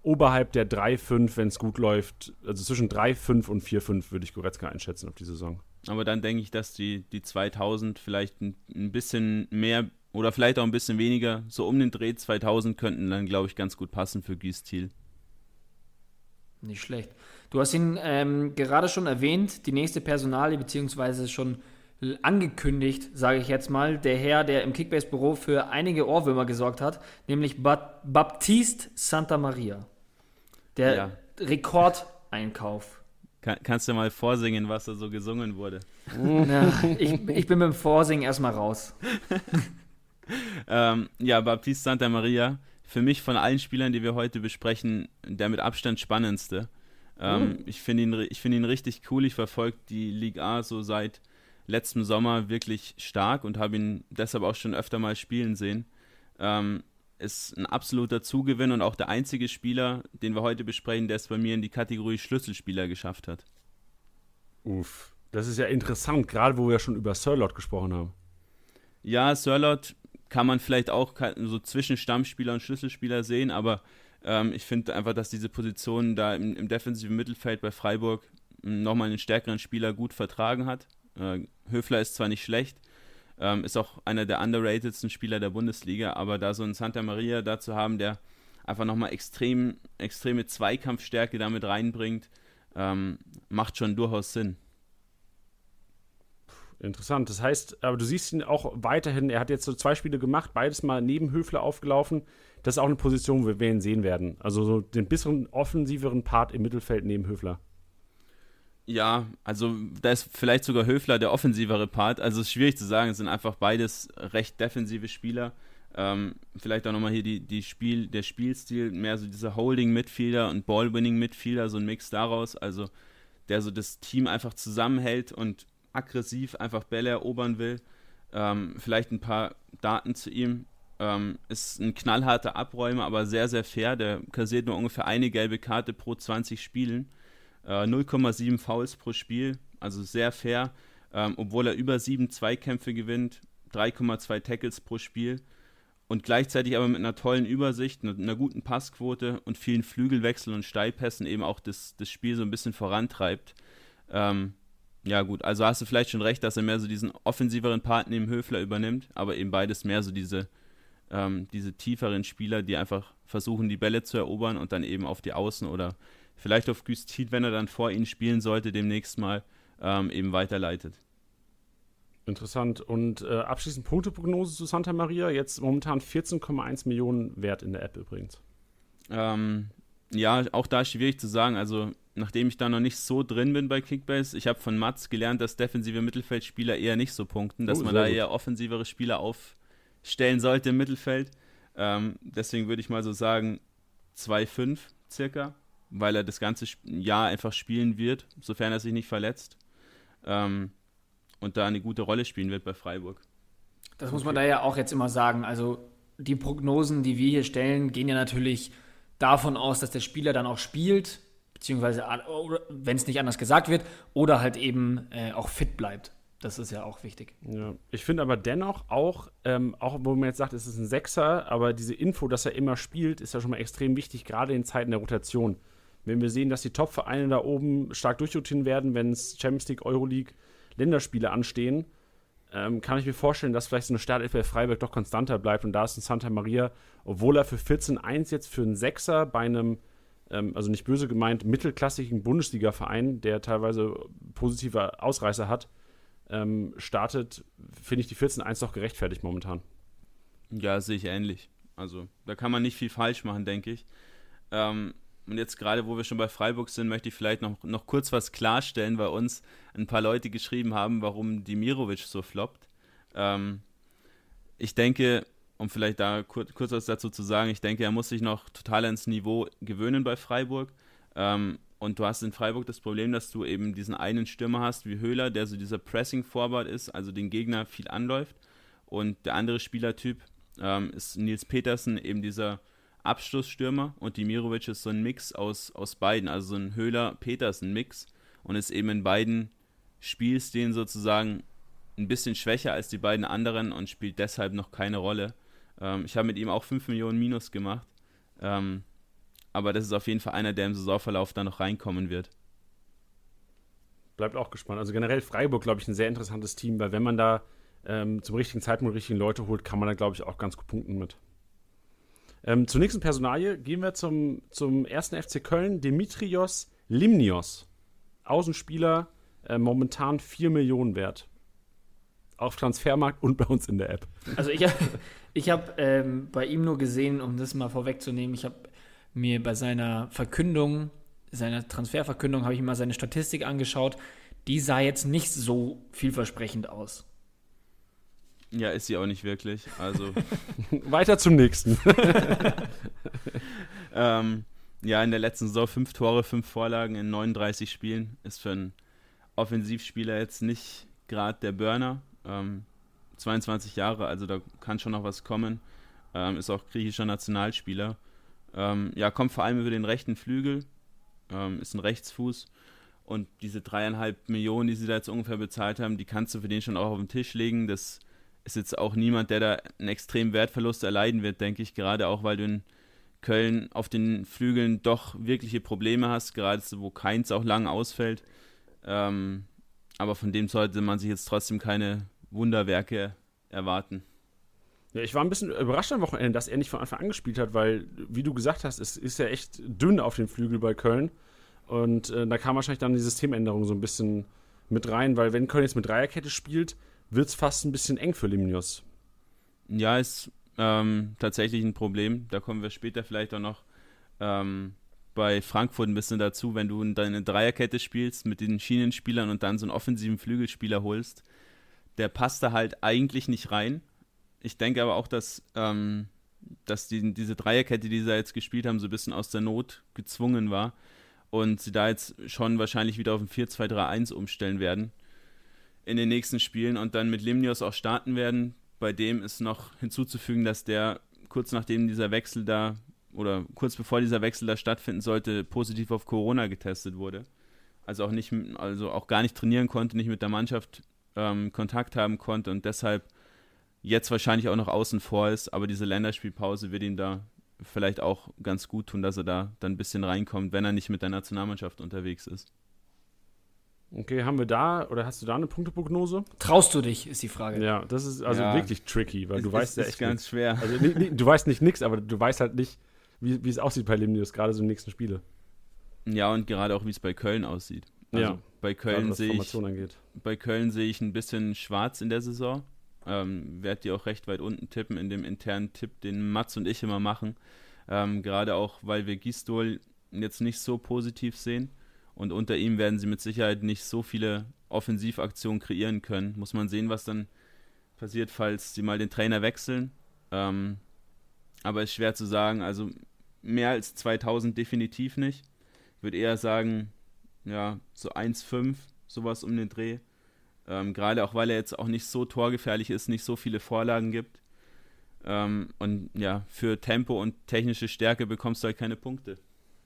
oberhalb der 3-5, wenn es gut läuft, also zwischen 3-5 und 4-5 würde ich Goretzka einschätzen auf die Saison. Aber dann denke ich, dass die, die 2000 vielleicht ein, ein bisschen mehr oder vielleicht auch ein bisschen weniger, so um den Dreh 2000 könnten dann, glaube ich, ganz gut passen für Gies Thiel. Nicht schlecht. Du hast ihn ähm, gerade schon erwähnt, die nächste Personalie, beziehungsweise schon angekündigt, sage ich jetzt mal, der Herr, der im Kickbase-Büro für einige Ohrwürmer gesorgt hat, nämlich Ba Baptiste Santa Maria. Der ja. Rekordeinkauf. Kann, kannst du mal vorsingen, was da so gesungen wurde? <laughs> Ja, ich, ich bin mit dem Vorsingen erstmal raus. <laughs> ähm, ja, Baptiste Santa Maria, für mich von allen Spielern, die wir heute besprechen, der mit Abstand spannendste. Ähm, mhm. Ich finde ihn, find ihn richtig cool. Ich verfolge die Liga A so seit letztem Sommer wirklich stark und habe ihn deshalb auch schon öfter mal spielen sehen. Ähm, ist ein absoluter Zugewinn und auch der einzige Spieler, den wir heute besprechen, der es bei mir in die Kategorie Schlüsselspieler geschafft hat. Uff, das ist ja interessant, gerade wo wir schon über Sirlot gesprochen haben. Ja, Sirlot kann man vielleicht auch so zwischen Stammspieler und Schlüsselspieler sehen, aber ähm, ich finde einfach, dass diese Position da im, im defensiven Mittelfeld bei Freiburg hm, nochmal einen stärkeren Spieler gut vertragen hat. Äh, Höfler ist zwar nicht schlecht, ähm, ist auch einer der underratedsten Spieler der Bundesliga, aber da so einen Santa Maria da zu haben, der einfach nochmal extrem, extreme Zweikampfstärke damit reinbringt, ähm, macht schon durchaus Sinn. Interessant. Das heißt, aber du siehst ihn auch weiterhin, er hat jetzt so zwei Spiele gemacht, beides mal neben Höfler aufgelaufen. Das ist auch eine Position, wo wir ihn sehen werden. Also so den bisschen offensiveren Part im Mittelfeld neben Höfler. Ja, also da ist vielleicht sogar Höfler der offensivere Part. Also es ist schwierig zu sagen, es sind einfach beides recht defensive Spieler. Ähm, vielleicht auch nochmal hier die, die Spiel, der Spielstil, mehr so dieser Holding-Midfielder und Ball-Winning-Midfielder, so ein Mix daraus. Also der so das Team einfach zusammenhält und aggressiv einfach Bälle erobern will. Ähm, vielleicht ein paar Daten zu ihm. Ähm, ist ein knallharter Abräumer, aber sehr, sehr fair. Der kassiert nur ungefähr eine gelbe Karte pro 20 Spielen. 0,7 äh, Fouls pro Spiel, also sehr fair, ähm, obwohl er über sieben Zweikämpfe gewinnt, 3,2 Tackles pro Spiel und gleichzeitig aber mit einer tollen Übersicht, einer guten Passquote und vielen Flügelwechseln und Steilpässen eben auch das, das Spiel so ein bisschen vorantreibt. Ähm, ja, gut, also hast du vielleicht schon recht, dass er mehr so diesen offensiveren Part neben Höfler übernimmt, aber eben beides mehr so diese, ähm, diese tieferen Spieler, die einfach versuchen, die Bälle zu erobern und dann eben auf die Außen oder vielleicht auf Güstin, wenn er dann vor ihnen spielen sollte, demnächst mal ähm, eben weiterleitet. Interessant. Und äh, abschließend Punkteprognose zu Santa Maria. Jetzt momentan 14,1 Millionen wert in der App übrigens. Ähm, ja, auch da schwierig zu sagen. Also, nachdem ich da noch nicht so drin bin bei Kickbase, ich habe von Mats gelernt, dass defensive Mittelfeldspieler eher nicht so punkten, dass oh, man da gut. eher offensivere Spieler aufstellen sollte im Mittelfeld. Ähm, deswegen würde ich mal so sagen 2,5 circa weil er das ganze Jahr einfach spielen wird, sofern er sich nicht verletzt. Ähm, und da eine gute Rolle spielen wird bei Freiburg. Das muss man da ja auch jetzt immer sagen. Also die Prognosen, die wir hier stellen, gehen ja natürlich davon aus, dass der Spieler dann auch spielt, beziehungsweise wenn es nicht anders gesagt wird, oder halt eben äh, auch fit bleibt. Das ist ja auch wichtig. Ja. Ich finde aber dennoch auch, ähm, auch wo man jetzt sagt, es ist ein Sechser, aber diese Info, dass er immer spielt, ist ja schon mal extrem wichtig, gerade in Zeiten der Rotation. Wenn wir sehen, dass die Top-Vereine da oben stark durchrotieren werden, wenn es Champions League, Euroleague, Länderspiele anstehen, ähm, kann ich mir vorstellen, dass vielleicht so eine Startelf bei Freiburg doch konstanter bleibt. Und da ist ein Santa Maria, obwohl er für 14-1 jetzt für einen Sechser bei einem, ähm, also nicht böse gemeint, mittelklassigen Bundesliga-Verein, der teilweise positive Ausreißer hat, ähm, startet, finde ich die 14-1 doch gerechtfertigt momentan. Ja, sehe ich ähnlich. Also da kann man nicht viel falsch machen, denke ich. Ähm, und jetzt gerade, wo wir schon bei Freiburg sind, möchte ich vielleicht noch, noch kurz was klarstellen, weil uns ein paar Leute geschrieben haben, warum Dimirovic so floppt. Ähm, ich denke, um vielleicht da kurz, kurz was dazu zu sagen, ich denke, er muss sich noch total ans Niveau gewöhnen bei Freiburg. Ähm, und du hast in Freiburg das Problem, dass du eben diesen einen Stürmer hast wie Höhler, der so dieser Pressing-Forward ist, also den Gegner viel anläuft. Und der andere Spielertyp ähm, ist Nils Petersen, eben dieser Abschlussstürmer und Dimirovic ist so ein Mix aus, aus beiden, also so ein Höhler-Petersen-Mix und ist eben in beiden Spielstilen sozusagen ein bisschen schwächer als die beiden anderen und spielt deshalb noch keine Rolle. Ähm, ich habe mit ihm auch 5 Millionen Minus gemacht, ähm, aber das ist auf jeden Fall einer, der im Saisonverlauf da noch reinkommen wird. Bleibt auch gespannt. Also generell Freiburg, glaube ich, ein sehr interessantes Team, weil wenn man da ähm, zum richtigen Zeitpunkt die richtigen Leute holt, kann man da, glaube ich, auch ganz gut punkten mit. Ähm, zur nächsten Personalie gehen wir zum, zum ersten FC Köln, Dimitrios Limnios. Außenspieler, äh, momentan 4 Millionen wert. Auf Transfermarkt und bei uns in der App. Also ich habe ich hab, ähm, bei ihm nur gesehen, um das mal vorwegzunehmen, ich habe mir bei seiner Verkündung, seiner Transferverkündung, habe ich mal seine Statistik angeschaut. Die sah jetzt nicht so vielversprechend aus. Ja, ist sie auch nicht wirklich. Also <laughs> weiter zum nächsten. <laughs> ähm, ja, in der letzten Saison fünf Tore, fünf Vorlagen in 39 Spielen ist für einen Offensivspieler jetzt nicht gerade der Burner. Ähm, 22 Jahre, also da kann schon noch was kommen. ähm, ist auch griechischer Nationalspieler. Ähm, ja, kommt vor allem über den rechten Flügel, ähm, ist ein Rechtsfuß. Und diese dreieinhalb Millionen, die sie da jetzt ungefähr bezahlt haben, die kannst du für den schon auch auf den Tisch legen. Das ist jetzt auch niemand, der da einen extremen Wertverlust erleiden wird, denke ich, gerade auch, weil du in Köln auf den Flügeln doch wirkliche Probleme hast, gerade wo Keins auch lang ausfällt. Ähm, aber von dem sollte man sich jetzt trotzdem keine Wunderwerke erwarten. Ja, ich war ein bisschen überrascht am Wochenende, dass er nicht von Anfang an gespielt hat, weil, wie du gesagt hast, es ist ja echt dünn auf dem Flügel bei Köln. Und äh, da kam wahrscheinlich dann die Systemänderung so ein bisschen mit rein, weil wenn Köln jetzt mit Dreierkette spielt, wird es fast ein bisschen eng für Limnius. Ja, ist ähm, tatsächlich ein Problem. Da kommen wir später vielleicht auch noch ähm, bei Frankfurt ein bisschen dazu, wenn du deine Dreierkette spielst mit den Schienenspielern und dann so einen offensiven Flügelspieler holst. Der passt da halt eigentlich nicht rein. Ich denke aber auch, dass, ähm, dass die, diese Dreierkette, die sie jetzt gespielt haben, so ein bisschen aus der Not gezwungen war und sie da jetzt schon wahrscheinlich wieder auf ein 4-2-3-1 umstellen werden in den nächsten Spielen und dann mit Limnios auch starten werden. Bei dem ist noch hinzuzufügen, dass der kurz nachdem dieser Wechsel da oder kurz bevor dieser Wechsel da stattfinden sollte, positiv auf Corona getestet wurde. Also auch nicht, also auch gar nicht trainieren konnte, nicht mit der Mannschaft ähm, Kontakt haben konnte und deshalb jetzt wahrscheinlich auch noch außen vor ist, aber diese Länderspielpause wird ihm da vielleicht auch ganz gut tun, dass er da dann ein bisschen reinkommt, wenn er nicht mit der Nationalmannschaft unterwegs ist. Okay, haben wir da oder hast du da eine Punkteprognose? Traust du dich, ist die Frage. Ja, das ist also ja. wirklich tricky, weil es, du weißt ja echt ganz nix. schwer. Also nee, nee, du weißt nicht nix, aber du weißt halt nicht, wie, wie es aussieht bei Limnius, gerade so in den nächsten Spiele. Ja, und gerade auch, wie es bei Köln aussieht. Also ja. Bei Köln sehe ich, angeht. bei Köln sehe ich ein bisschen schwarz in der Saison. Ähm, Werde die auch recht weit unten tippen in dem internen Tipp, den Mats und ich immer machen. Ähm, gerade auch, weil wir Gistol jetzt nicht so positiv sehen. Und unter ihm werden sie mit Sicherheit nicht so viele Offensivaktionen kreieren können. Muss man sehen, was dann passiert, falls sie mal den Trainer wechseln. Ähm, aber ist schwer zu sagen. Also mehr als 2000 definitiv nicht. Ich würde eher sagen, ja, so 1,5, sowas um den Dreh. Ähm, Gerade auch, weil er jetzt auch nicht so torgefährlich ist, nicht so viele Vorlagen gibt. Ähm, und ja, für Tempo und technische Stärke bekommst du halt keine Punkte.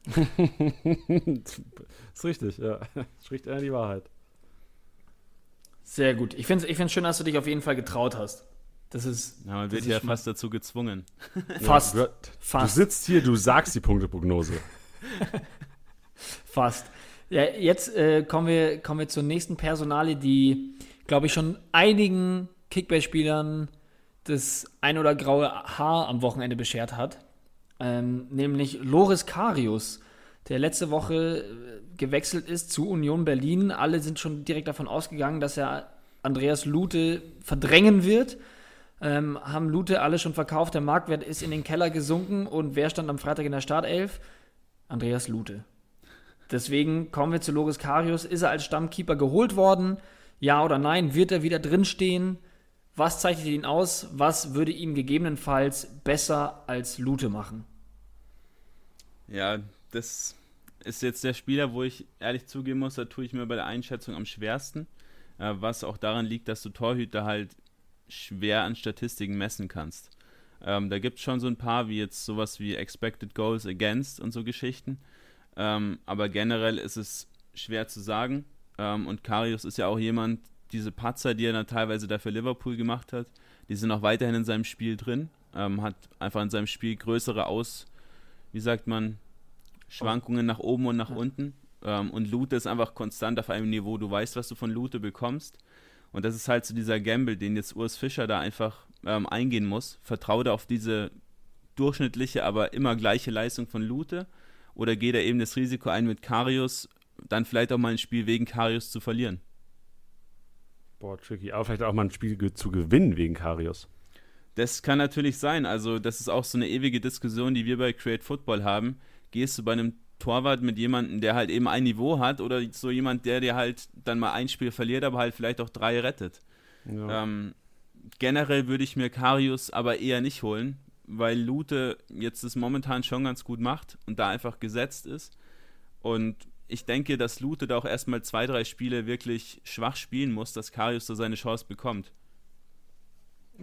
<laughs> ist richtig, ja. <laughs> Spricht einer die Wahrheit. Sehr gut. Ich finde es ich schön, dass du dich auf jeden Fall getraut hast. Das ist. Ja, man wird ja fast dazu gezwungen. <laughs> Fast. Ja, du, fast. Du sitzt hier, du sagst die Punkteprognose. fast. Ja, jetzt äh, kommen, wir, kommen wir zur nächsten Personale, die, glaube ich, schon einigen Kickbase-Spielern das ein oder graue Haar am Wochenende beschert hat. Ähm, nämlich Loris Karius, der letzte Woche äh, gewechselt ist zu Union Berlin. Alle sind schon direkt davon ausgegangen, dass er Andreas Lute verdrängen wird. Ähm, haben Lute alle schon verkauft, der Marktwert ist in den Keller gesunken und wer stand am Freitag in der Startelf? Andreas Lute. Deswegen kommen wir zu Loris Karius. Ist er als Stammkeeper geholt worden? Ja oder nein? Wird er wieder drinstehen? Was zeichnet ihn aus? Was würde ihm gegebenenfalls besser als Lute machen? Ja, das ist jetzt der Spieler, wo ich ehrlich zugeben muss, da tue ich mir bei der Einschätzung am schwersten. Äh, was auch daran liegt, dass du Torhüter halt schwer an Statistiken messen kannst. Ähm, da gibt es schon so ein paar, wie jetzt sowas wie Expected Goals Against und so Geschichten. Ähm, aber generell ist es schwer zu sagen. Ähm, und Karius ist ja auch jemand, diese Patzer, die er dann teilweise dafür Liverpool gemacht hat, die sind auch weiterhin in seinem Spiel drin. Ähm, hat einfach in seinem Spiel größere Aus, wie sagt man, Schwankungen nach oben und nach ja. unten. Ähm, und Lute ist einfach konstant auf einem Niveau. Du weißt, was du von Lute bekommst. Und das ist halt so dieser Gamble, den jetzt Urs Fischer da einfach ähm, eingehen muss. Vertraut er auf diese durchschnittliche, aber immer gleiche Leistung von Lute? Oder geht er eben das Risiko ein, mit Karius dann vielleicht auch mal ein Spiel wegen Karius zu verlieren? Boah, tricky. Aber vielleicht auch mal ein Spiel zu gewinnen wegen Karius. Das kann natürlich sein. Also, das ist auch so eine ewige Diskussion, die wir bei Create Football haben. Gehst du bei einem Torwart mit jemandem, der halt eben ein Niveau hat, oder so jemand, der dir halt dann mal ein Spiel verliert, aber halt vielleicht auch drei rettet? Ja. Ähm, generell würde ich mir Karius aber eher nicht holen, weil Lute jetzt das momentan schon ganz gut macht und da einfach gesetzt ist. Und ich denke, dass Lute da auch erstmal zwei, drei Spiele wirklich schwach spielen muss, dass Karius da seine Chance bekommt.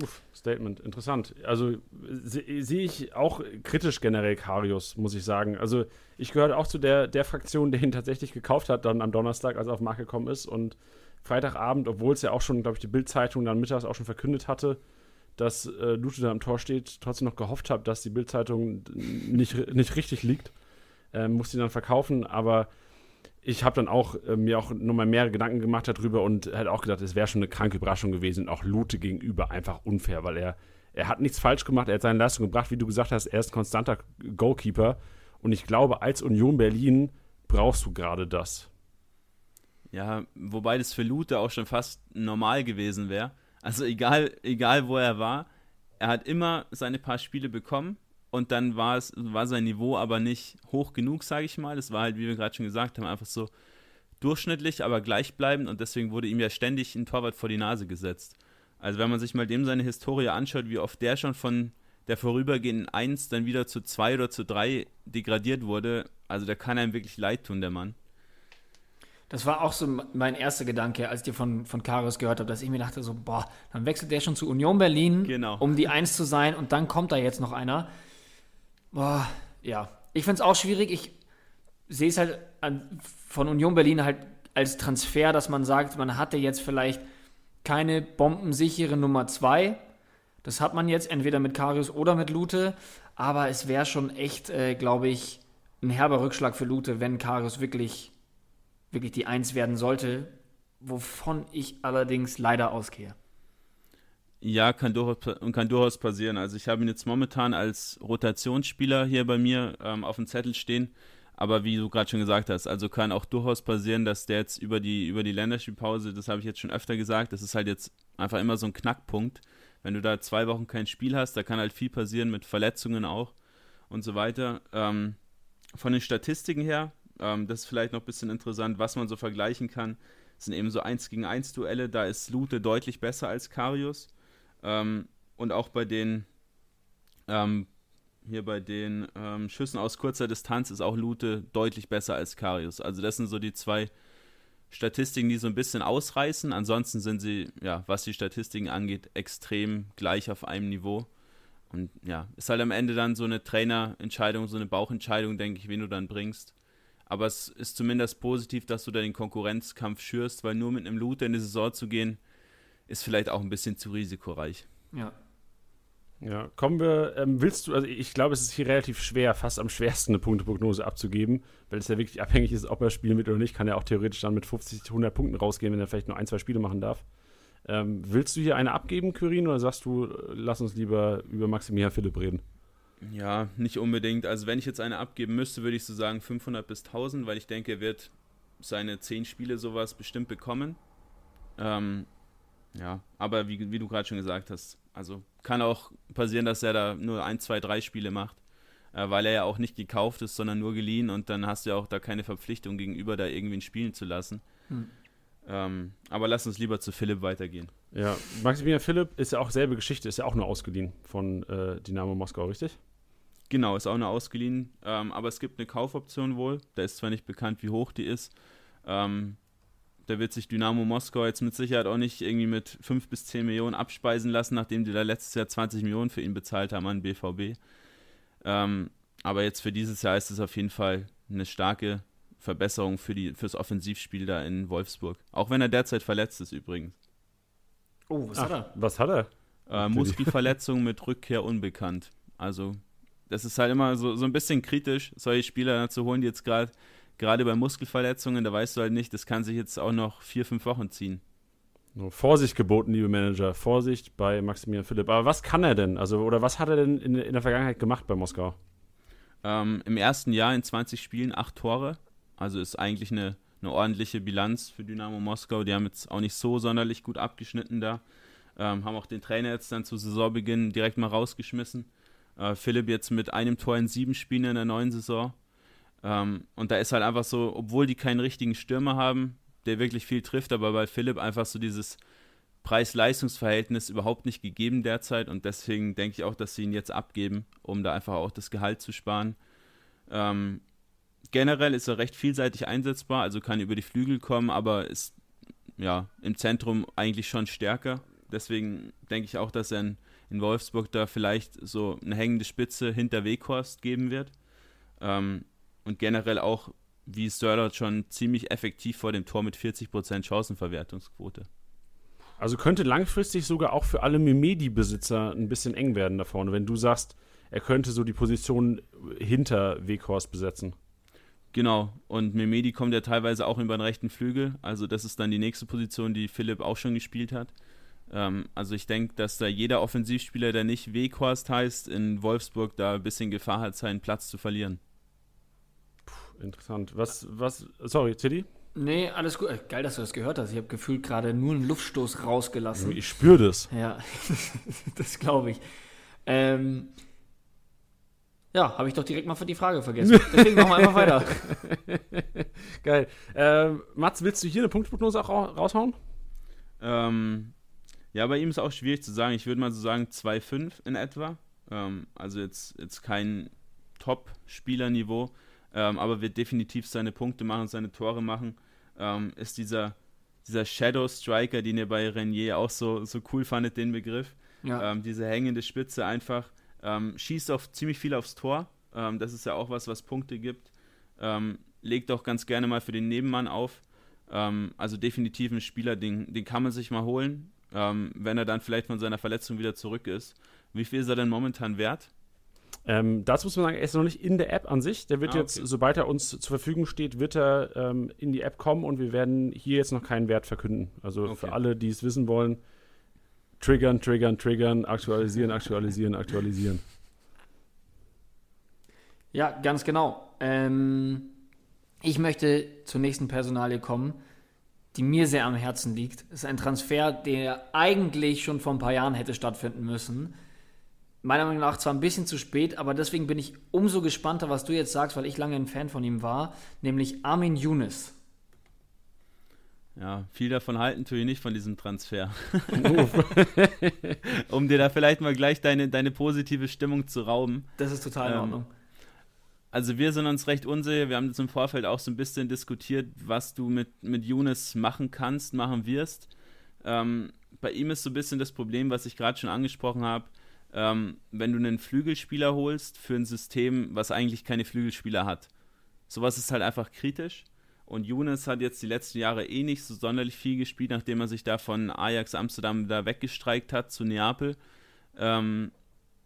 Uff, Statement, interessant. Also sehe seh ich auch kritisch generell Karius, muss ich sagen. Also ich gehöre auch zu der, der Fraktion, der ihn tatsächlich gekauft hat, dann am Donnerstag, als er auf den Markt gekommen ist. Und Freitagabend, obwohl es ja auch schon, glaube ich, die Bildzeitung dann mittags auch schon verkündet hatte, dass äh, Lute da am Tor steht, trotzdem noch gehofft habe, dass die Bildzeitung nicht, nicht richtig liegt. Ähm, musste ihn dann verkaufen, aber ich habe dann auch äh, mir auch nochmal mehr Gedanken gemacht darüber und halt auch gedacht, es wäre schon eine kranke Überraschung gewesen, auch Lute gegenüber einfach unfair, weil er, er hat nichts falsch gemacht, er hat seine Leistung gebracht, wie du gesagt hast, er ist ein konstanter Goalkeeper und ich glaube, als Union Berlin brauchst du gerade das. Ja, wobei das für Lute auch schon fast normal gewesen wäre. Also egal, egal wo er war, er hat immer seine paar Spiele bekommen und dann war es war sein Niveau aber nicht hoch genug, sage ich mal. Es war halt, wie wir gerade schon gesagt haben, einfach so durchschnittlich, aber gleichbleibend und deswegen wurde ihm ja ständig ein Torwart vor die Nase gesetzt. Also wenn man sich mal dem seine Historie anschaut, wie oft der schon von der vorübergehenden 1 dann wieder zu 2 oder zu 3 degradiert wurde, also der kann einem wirklich leid tun, der Mann. Das war auch so mein erster Gedanke, als ich dir von, von Karius gehört habe, dass ich mir dachte so, boah, dann wechselt der schon zu Union Berlin, genau. um die 1 zu sein und dann kommt da jetzt noch einer. Boah, ja. Ich finde es auch schwierig. Ich sehe es halt an, von Union Berlin halt als Transfer, dass man sagt, man hatte jetzt vielleicht keine bombensichere Nummer 2. Das hat man jetzt entweder mit Karius oder mit Lute. Aber es wäre schon echt, äh, glaube ich, ein herber Rückschlag für Lute, wenn Karius wirklich, wirklich die Eins werden sollte. Wovon ich allerdings leider ausgehe. Ja, kann durchaus, kann durchaus passieren. Also ich habe ihn jetzt momentan als Rotationsspieler hier bei mir ähm, auf dem Zettel stehen. Aber wie du gerade schon gesagt hast, also kann auch durchaus passieren, dass der jetzt über die, über die Länderspielpause, das habe ich jetzt schon öfter gesagt, das ist halt jetzt einfach immer so ein Knackpunkt. Wenn du da zwei Wochen kein Spiel hast, da kann halt viel passieren mit Verletzungen auch und so weiter. Ähm, von den Statistiken her, ähm, das ist vielleicht noch ein bisschen interessant, was man so vergleichen kann, sind eben so 1 gegen 1 Duelle, da ist Lute deutlich besser als Karius. Ähm, und auch bei den ähm, hier bei den ähm, Schüssen aus kurzer Distanz ist auch Lute deutlich besser als Karius. Also das sind so die zwei Statistiken, die so ein bisschen ausreißen. Ansonsten sind sie, ja, was die Statistiken angeht, extrem gleich auf einem Niveau. Und ja, ist halt am Ende dann so eine Trainerentscheidung, so eine Bauchentscheidung, denke ich, wen du dann bringst. Aber es ist zumindest positiv, dass du da den Konkurrenzkampf schürst, weil nur mit einem Lute in die Saison zu gehen, ist vielleicht auch ein bisschen zu risikoreich. Ja. Ja, kommen wir, ähm, willst du, also ich glaube, es ist hier relativ schwer, fast am schwersten eine Punkteprognose abzugeben, weil es ja wirklich abhängig ist, ob er spielen wird oder nicht, kann er auch theoretisch dann mit 50, 100 Punkten rausgehen, wenn er vielleicht nur ein, zwei Spiele machen darf. Ähm, willst du hier eine abgeben, Kyrin, oder sagst du, lass uns lieber über Maximilian Philipp reden? Ja, nicht unbedingt. Also wenn ich jetzt eine abgeben müsste, würde ich so sagen 500 bis 1000, weil ich denke, er wird seine 10 Spiele sowas bestimmt bekommen. Ähm, ja, aber wie, wie du gerade schon gesagt hast, also kann auch passieren, dass er da nur ein, zwei, drei Spiele macht, äh, weil er ja auch nicht gekauft ist, sondern nur geliehen und dann hast du ja auch da keine Verpflichtung gegenüber, da irgendwie spielen zu lassen. Hm. Ähm, aber lass uns lieber zu Philipp weitergehen. Ja, Maximilian Philipp ist ja auch selbe Geschichte, ist ja auch nur ausgeliehen von äh, Dynamo Moskau, richtig? Genau, ist auch nur ausgeliehen, ähm, aber es gibt eine Kaufoption wohl. Da ist zwar nicht bekannt, wie hoch die ist. Ähm, da wird sich Dynamo Moskau jetzt mit Sicherheit auch nicht irgendwie mit 5 bis 10 Millionen abspeisen lassen, nachdem die da letztes Jahr 20 Millionen für ihn bezahlt haben an BVB. Ähm, aber jetzt für dieses Jahr ist es auf jeden Fall eine starke Verbesserung für die, fürs Offensivspiel da in Wolfsburg. Auch wenn er derzeit verletzt ist übrigens. Oh, was Ach, hat er? Was hat er? Äh, Muskelverletzung mit Rückkehr unbekannt. Also, das ist halt immer so, so ein bisschen kritisch, solche Spieler zu holen, die jetzt gerade gerade bei Muskelverletzungen, da weißt du halt nicht, das kann sich jetzt auch noch vier, fünf Wochen ziehen. Vorsicht geboten, liebe Manager. Vorsicht bei Maximilian Philipp. Aber was kann er denn? Also, oder was hat er denn in, in der Vergangenheit gemacht bei Moskau? Ähm, Im ersten Jahr in 20 Spielen acht Tore. Also ist eigentlich eine, eine ordentliche Bilanz für Dynamo Moskau. Die haben jetzt auch nicht so sonderlich gut abgeschnitten da. Ähm, haben auch den Trainer jetzt dann zu Saisonbeginn direkt mal rausgeschmissen. Äh, Philipp jetzt mit einem Tor in sieben Spielen in der neuen Saison. Ähm, und da ist halt einfach so, obwohl die keinen richtigen Stürmer haben, der wirklich viel trifft, aber bei Philipp einfach so dieses Preis-Leistungs-Verhältnis überhaupt nicht gegeben derzeit und deswegen denke ich auch, dass sie ihn jetzt abgeben, um da einfach auch das Gehalt zu sparen. Ähm, generell ist er recht vielseitig einsetzbar, also kann über die Flügel kommen, aber ist ja im Zentrum eigentlich schon stärker. Deswegen denke ich auch, dass er in, in, Wolfsburg da vielleicht so eine hängende Spitze hinter Weghorst geben wird. Ähm, und generell auch, wie Störlot schon ziemlich effektiv vor dem Tor mit 40% Chancenverwertungsquote. Also könnte langfristig sogar auch für alle Mimedi-Besitzer ein bisschen eng werden da vorne, wenn du sagst, er könnte so die Position hinter Weghorst besetzen. Genau, und Memedi kommt ja teilweise auch über den rechten Flügel, also das ist dann die nächste Position, die Philipp auch schon gespielt hat. Ähm, also ich denke, dass da jeder Offensivspieler, der nicht Weghorst heißt, in Wolfsburg da ein bisschen Gefahr hat, seinen Platz zu verlieren. Puh, interessant. Was, was, sorry, Tiddy? Nee, alles gut. Äh, geil, dass du das gehört hast. Ich habe gefühlt gerade nur einen Luftstoß rausgelassen. Ich spüre das. Ja, <laughs> das glaube ich. Ähm, ja, habe ich doch direkt mal für die Frage vergessen. <laughs> Deswegen machen wir einfach weiter. Geil. Ähm, Mats, willst du hier eine Punktprognose auch raushauen? Ähm, ja, bei ihm ist auch schwierig zu sagen. Ich würde mal so sagen 2-5 in etwa. Ähm, also jetzt, jetzt kein Top-Spielerniveau, ähm, aber wird definitiv seine Punkte machen, seine Tore machen. Ähm, ist dieser, dieser Shadow Striker, den ihr bei Renier auch so, so cool fandet, den Begriff. Ja. Ähm, diese hängende Spitze einfach ähm, schießt auf ziemlich viel aufs Tor. Ähm, das ist ja auch was, was Punkte gibt. Legt auch ganz gerne mal für den Nebenmann auf. Also definitiv ein Spieler, den, den kann man sich mal holen, ähm, wenn er dann vielleicht von seiner Verletzung wieder zurück ist. Wie viel ist er denn momentan wert? Ähm, dazu muss man sagen, er ist noch nicht in der App an sich. Der wird ah, okay. jetzt, sobald er uns zur Verfügung steht, wird er ähm, in die App kommen und wir werden hier jetzt noch keinen Wert verkünden. Also okay. für alle, die es wissen wollen, Triggern, triggern, triggern, aktualisieren, aktualisieren, aktualisieren. Ja, ganz genau. Ähm, ich möchte zur nächsten Personalie kommen, die mir sehr am Herzen liegt. Ist ein Transfer, der eigentlich schon vor ein paar Jahren hätte stattfinden müssen. Meiner Meinung nach zwar ein bisschen zu spät, aber deswegen bin ich umso gespannter, was du jetzt sagst, weil ich lange ein Fan von ihm war, nämlich Armin Younes. Ja, viel davon halten tue ich nicht von diesem Transfer. <laughs> um dir da vielleicht mal gleich deine, deine positive Stimmung zu rauben. Das ist total in ähm, Ordnung. Also wir sind uns recht unsicher. Wir haben jetzt im Vorfeld auch so ein bisschen diskutiert, was du mit, mit Younes machen kannst, machen wirst. Ähm, bei ihm ist so ein bisschen das Problem, was ich gerade schon angesprochen habe. Ähm, wenn du einen Flügelspieler holst für ein System, was eigentlich keine Flügelspieler hat. Sowas ist halt einfach kritisch. Und Younes hat jetzt die letzten Jahre eh nicht so sonderlich viel gespielt, nachdem er sich da von Ajax Amsterdam da weggestreikt hat zu Neapel. Ähm,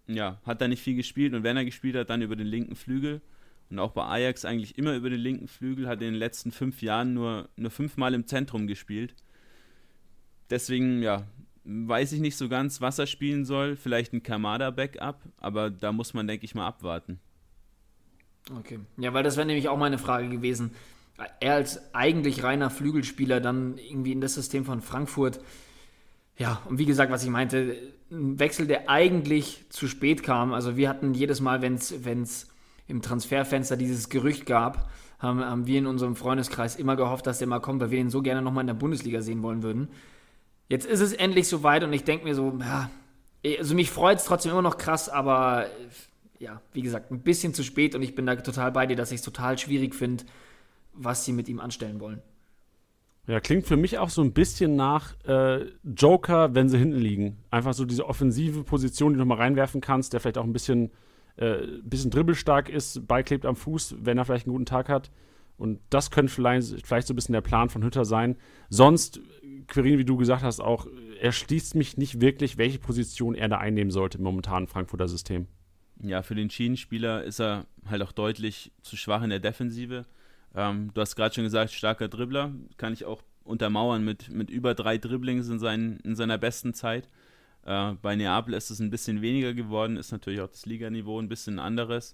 ja, hat da nicht viel gespielt und wenn er gespielt hat, dann über den linken Flügel. Und auch bei Ajax eigentlich immer über den linken Flügel, hat in den letzten fünf Jahren nur, nur fünfmal im Zentrum gespielt. Deswegen, ja, weiß ich nicht so ganz, was er spielen soll. Vielleicht ein Kamada-Backup, aber da muss man, denke ich, mal abwarten. Okay. Ja, weil das wäre nämlich auch meine Frage gewesen er als eigentlich reiner Flügelspieler dann irgendwie in das System von Frankfurt. Ja, und wie gesagt, was ich meinte, ein Wechsel, der eigentlich zu spät kam. Also wir hatten jedes Mal, wenn es im Transferfenster dieses Gerücht gab, haben, haben, wir in unserem Freundeskreis immer gehofft, dass der mal kommt, weil wir ihn so gerne nochmal in der Bundesliga sehen wollen würden. Jetzt ist es endlich soweit und ich denke mir so, ja, also mich freut es trotzdem immer noch krass, aber ja, wie gesagt, ein bisschen zu spät und ich bin da total bei dir, dass ich es total schwierig finde, was sie mit ihm anstellen wollen. Ja, klingt für mich auch so ein bisschen nach äh, Joker, wenn sie hinten liegen. Einfach so diese offensive Position, die du nochmal reinwerfen kannst, der vielleicht auch ein bisschen, äh, bisschen dribbelstark ist, beiklebt am Fuß, wenn er vielleicht einen guten Tag hat. Und das könnte vielleicht, vielleicht so ein bisschen der Plan von Hütter sein. Sonst, Quirin, wie du gesagt hast, auch, erschließt mich nicht wirklich, welche Position er da einnehmen sollte im momentanen Frankfurter System. Ja, für den Schienenspieler ist er halt auch deutlich zu schwach in der Defensive. Ähm, du hast gerade schon gesagt, starker Dribbler, kann ich auch untermauern mit, mit über drei Dribblings in, seinen, in seiner besten Zeit. Äh, bei Neapel ist es ein bisschen weniger geworden, ist natürlich auch das Liganiveau ein bisschen anderes.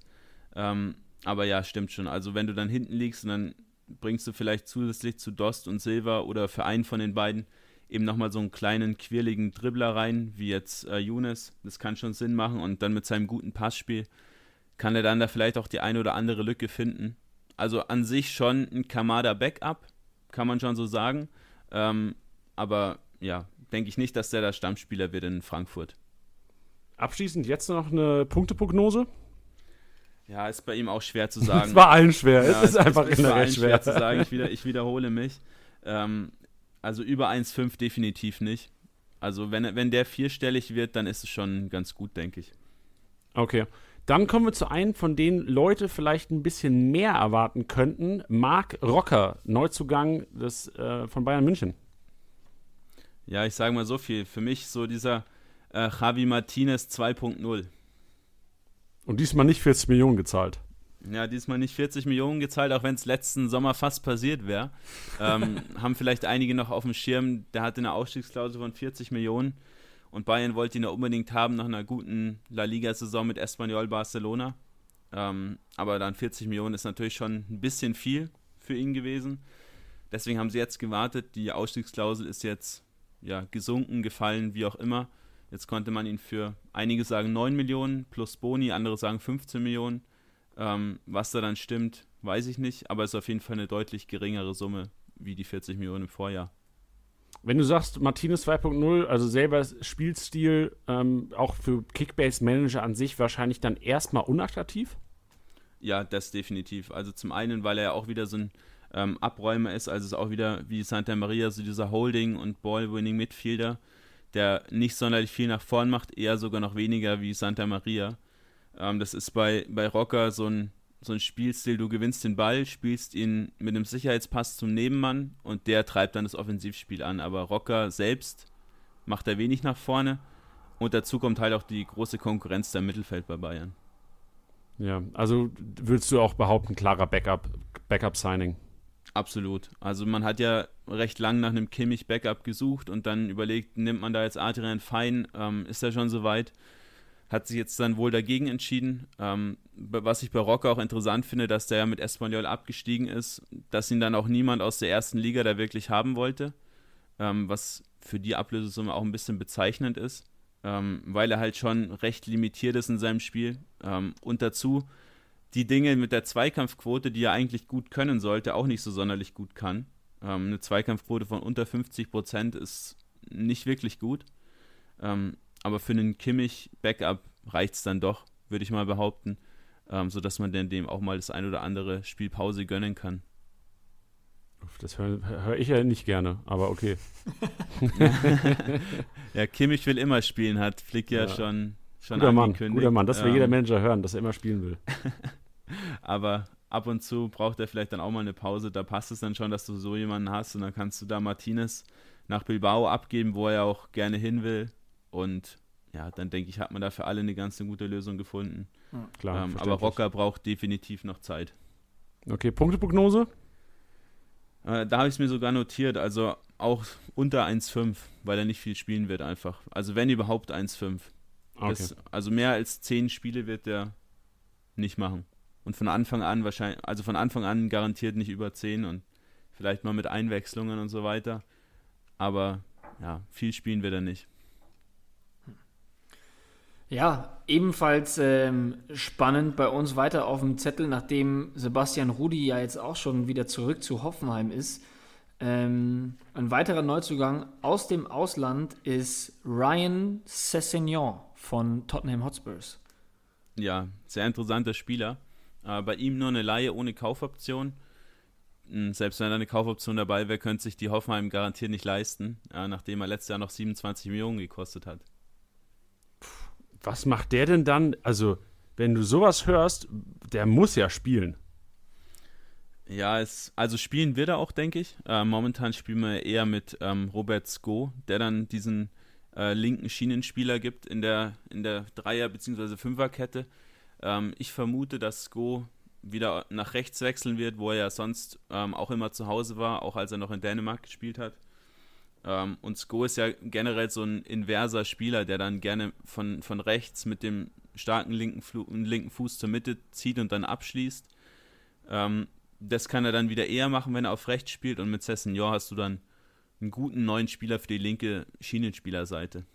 Ähm, aber ja, stimmt schon. Also wenn du dann hinten liegst und dann bringst du vielleicht zusätzlich zu Dost und Silva oder für einen von den beiden eben nochmal so einen kleinen, quirligen Dribbler rein, wie jetzt äh, Younes. Das kann schon Sinn machen und dann mit seinem guten Passspiel kann er dann da vielleicht auch die eine oder andere Lücke finden. Also an sich schon ein Kamada-Backup, kann man schon so sagen. Ähm, aber ja, denke ich nicht, dass der der Stammspieler wird in Frankfurt. Abschließend jetzt noch eine Punkteprognose. Ja, ist bei ihm auch schwer zu <laughs> sagen. es war allen schwer, ja, es ist einfach ist generell schwer. schwer. zu sagen. Ich, wieder, ich wiederhole mich. Ähm, also über 1,5 definitiv nicht. Also wenn, wenn der vierstellig wird, dann ist es schon ganz gut, denke ich. Okay. Dann kommen wir zu einem, von denen Leute vielleicht ein bisschen mehr erwarten könnten. Marc Rocker, Neuzugang des, äh, von Bayern München. Ja, ich sage mal so viel. Für mich so dieser äh, Javi Martinez 2.0. Und diesmal nicht 40 Millionen gezahlt. Ja, diesmal nicht 40 Millionen gezahlt, auch wenn es letzten Sommer fast passiert wäre. Ähm, <laughs> haben vielleicht einige noch auf dem Schirm, der hatte eine Ausstiegsklausel von 40 Millionen und Bayern wollte ihn ja unbedingt haben nach einer guten La Liga-Saison mit Espanyol Barcelona. Ähm, aber dann 40 Millionen ist natürlich schon ein bisschen viel für ihn gewesen. Deswegen haben sie jetzt gewartet. Die Ausstiegsklausel ist jetzt ja, gesunken, gefallen, wie auch immer. Jetzt konnte man ihn für einige sagen 9 Millionen plus Boni, andere sagen 15 Millionen. Ähm, was da dann stimmt, weiß ich nicht, aber es ist auf jeden Fall eine deutlich geringere Summe wie die 40 Millionen im Vorjahr. Wenn du sagst, Martinez 2.0, also selber Spielstil, ähm, auch für Kickbase-Manager an sich wahrscheinlich dann erstmal unattraktiv? Ja, das definitiv. Also zum einen, weil er auch wieder so ein ähm, Abräumer ist, also es ist auch wieder wie Santa Maria, so dieser Holding- und Ball-Winning-Midfielder, der nicht sonderlich viel nach vorn macht, eher sogar noch weniger wie Santa Maria. Ähm, das ist bei, bei Rocker so ein, so ein Spielstil, du gewinnst den Ball, spielst ihn mit einem Sicherheitspass zum Nebenmann und der treibt dann das Offensivspiel an. Aber Rocker selbst macht er wenig nach vorne und dazu kommt halt auch die große Konkurrenz der Mittelfeld bei Bayern. Ja, also würdest du auch behaupten, klarer Backup, Backup-Signing? Absolut. Also man hat ja recht lang nach einem Kimmich-Backup gesucht und dann überlegt, nimmt man da jetzt Adrian Fein, ähm, ist er schon soweit? hat sich jetzt dann wohl dagegen entschieden. Ähm, was ich bei Rocker auch interessant finde, dass der ja mit Espanyol abgestiegen ist, dass ihn dann auch niemand aus der ersten Liga da wirklich haben wollte, ähm, was für die Ablösesumme auch ein bisschen bezeichnend ist, ähm, weil er halt schon recht limitiert ist in seinem Spiel. Ähm, und dazu die Dinge mit der Zweikampfquote, die er eigentlich gut können sollte, auch nicht so sonderlich gut kann. Ähm, eine Zweikampfquote von unter 50 Prozent ist nicht wirklich gut. Ähm, aber für einen Kimmich-Backup reicht es dann doch, würde ich mal behaupten, ähm, sodass man dann dem auch mal das ein oder andere Spielpause gönnen kann. Das höre hör ich ja nicht gerne, aber okay. <laughs> ja, Kimmich will immer spielen, hat Flick ja, ja. schon, schon guter Mann, guter Mann, das will ähm, jeder Manager hören, dass er immer spielen will. <laughs> aber ab und zu braucht er vielleicht dann auch mal eine Pause. Da passt es dann schon, dass du so jemanden hast und dann kannst du da Martinez nach Bilbao abgeben, wo er auch gerne hin will. Und ja, dann denke ich, hat man da für alle eine ganz gute Lösung gefunden. Ja, klar. Ähm, aber Rocker braucht definitiv noch Zeit. Okay, Punkteprognose? Äh, da habe ich es mir sogar notiert, also auch unter 1,5, weil er nicht viel spielen wird einfach. Also wenn überhaupt 1,5. Okay. also mehr als 10 Spiele wird er nicht machen. Und von Anfang an wahrscheinlich, also von Anfang an garantiert nicht über 10 und vielleicht mal mit Einwechslungen und so weiter. Aber ja, viel spielen wird er nicht. Ja, ebenfalls ähm, spannend bei uns weiter auf dem Zettel, nachdem Sebastian Rudi ja jetzt auch schon wieder zurück zu Hoffenheim ist. Ähm, ein weiterer Neuzugang aus dem Ausland ist Ryan Sessegnon von Tottenham Hotspurs. Ja, sehr interessanter Spieler. Äh, bei ihm nur eine Laie ohne Kaufoption. Hm, selbst wenn da eine Kaufoption dabei wäre, könnte sich die Hoffenheim garantiert nicht leisten, äh, nachdem er letztes Jahr noch 27 Millionen gekostet hat was macht der denn dann? Also, wenn du sowas hörst, der muss ja spielen. Ja, es, also spielen wird er auch, denke ich. Äh, momentan spielen wir eher mit ähm, Robert Sko, der dann diesen äh, linken Schienenspieler gibt in der, in der Dreier- bzw. Fünferkette. Ähm, ich vermute, dass Sko wieder nach rechts wechseln wird, wo er ja sonst ähm, auch immer zu Hause war, auch als er noch in Dänemark gespielt hat. Ähm, und Sko ist ja generell so ein inverser Spieler, der dann gerne von, von rechts mit dem starken linken, Flu linken Fuß zur Mitte zieht und dann abschließt. Ähm, das kann er dann wieder eher machen, wenn er auf rechts spielt. Und mit Cessignon hast du dann einen guten neuen Spieler für die linke Schienenspielerseite.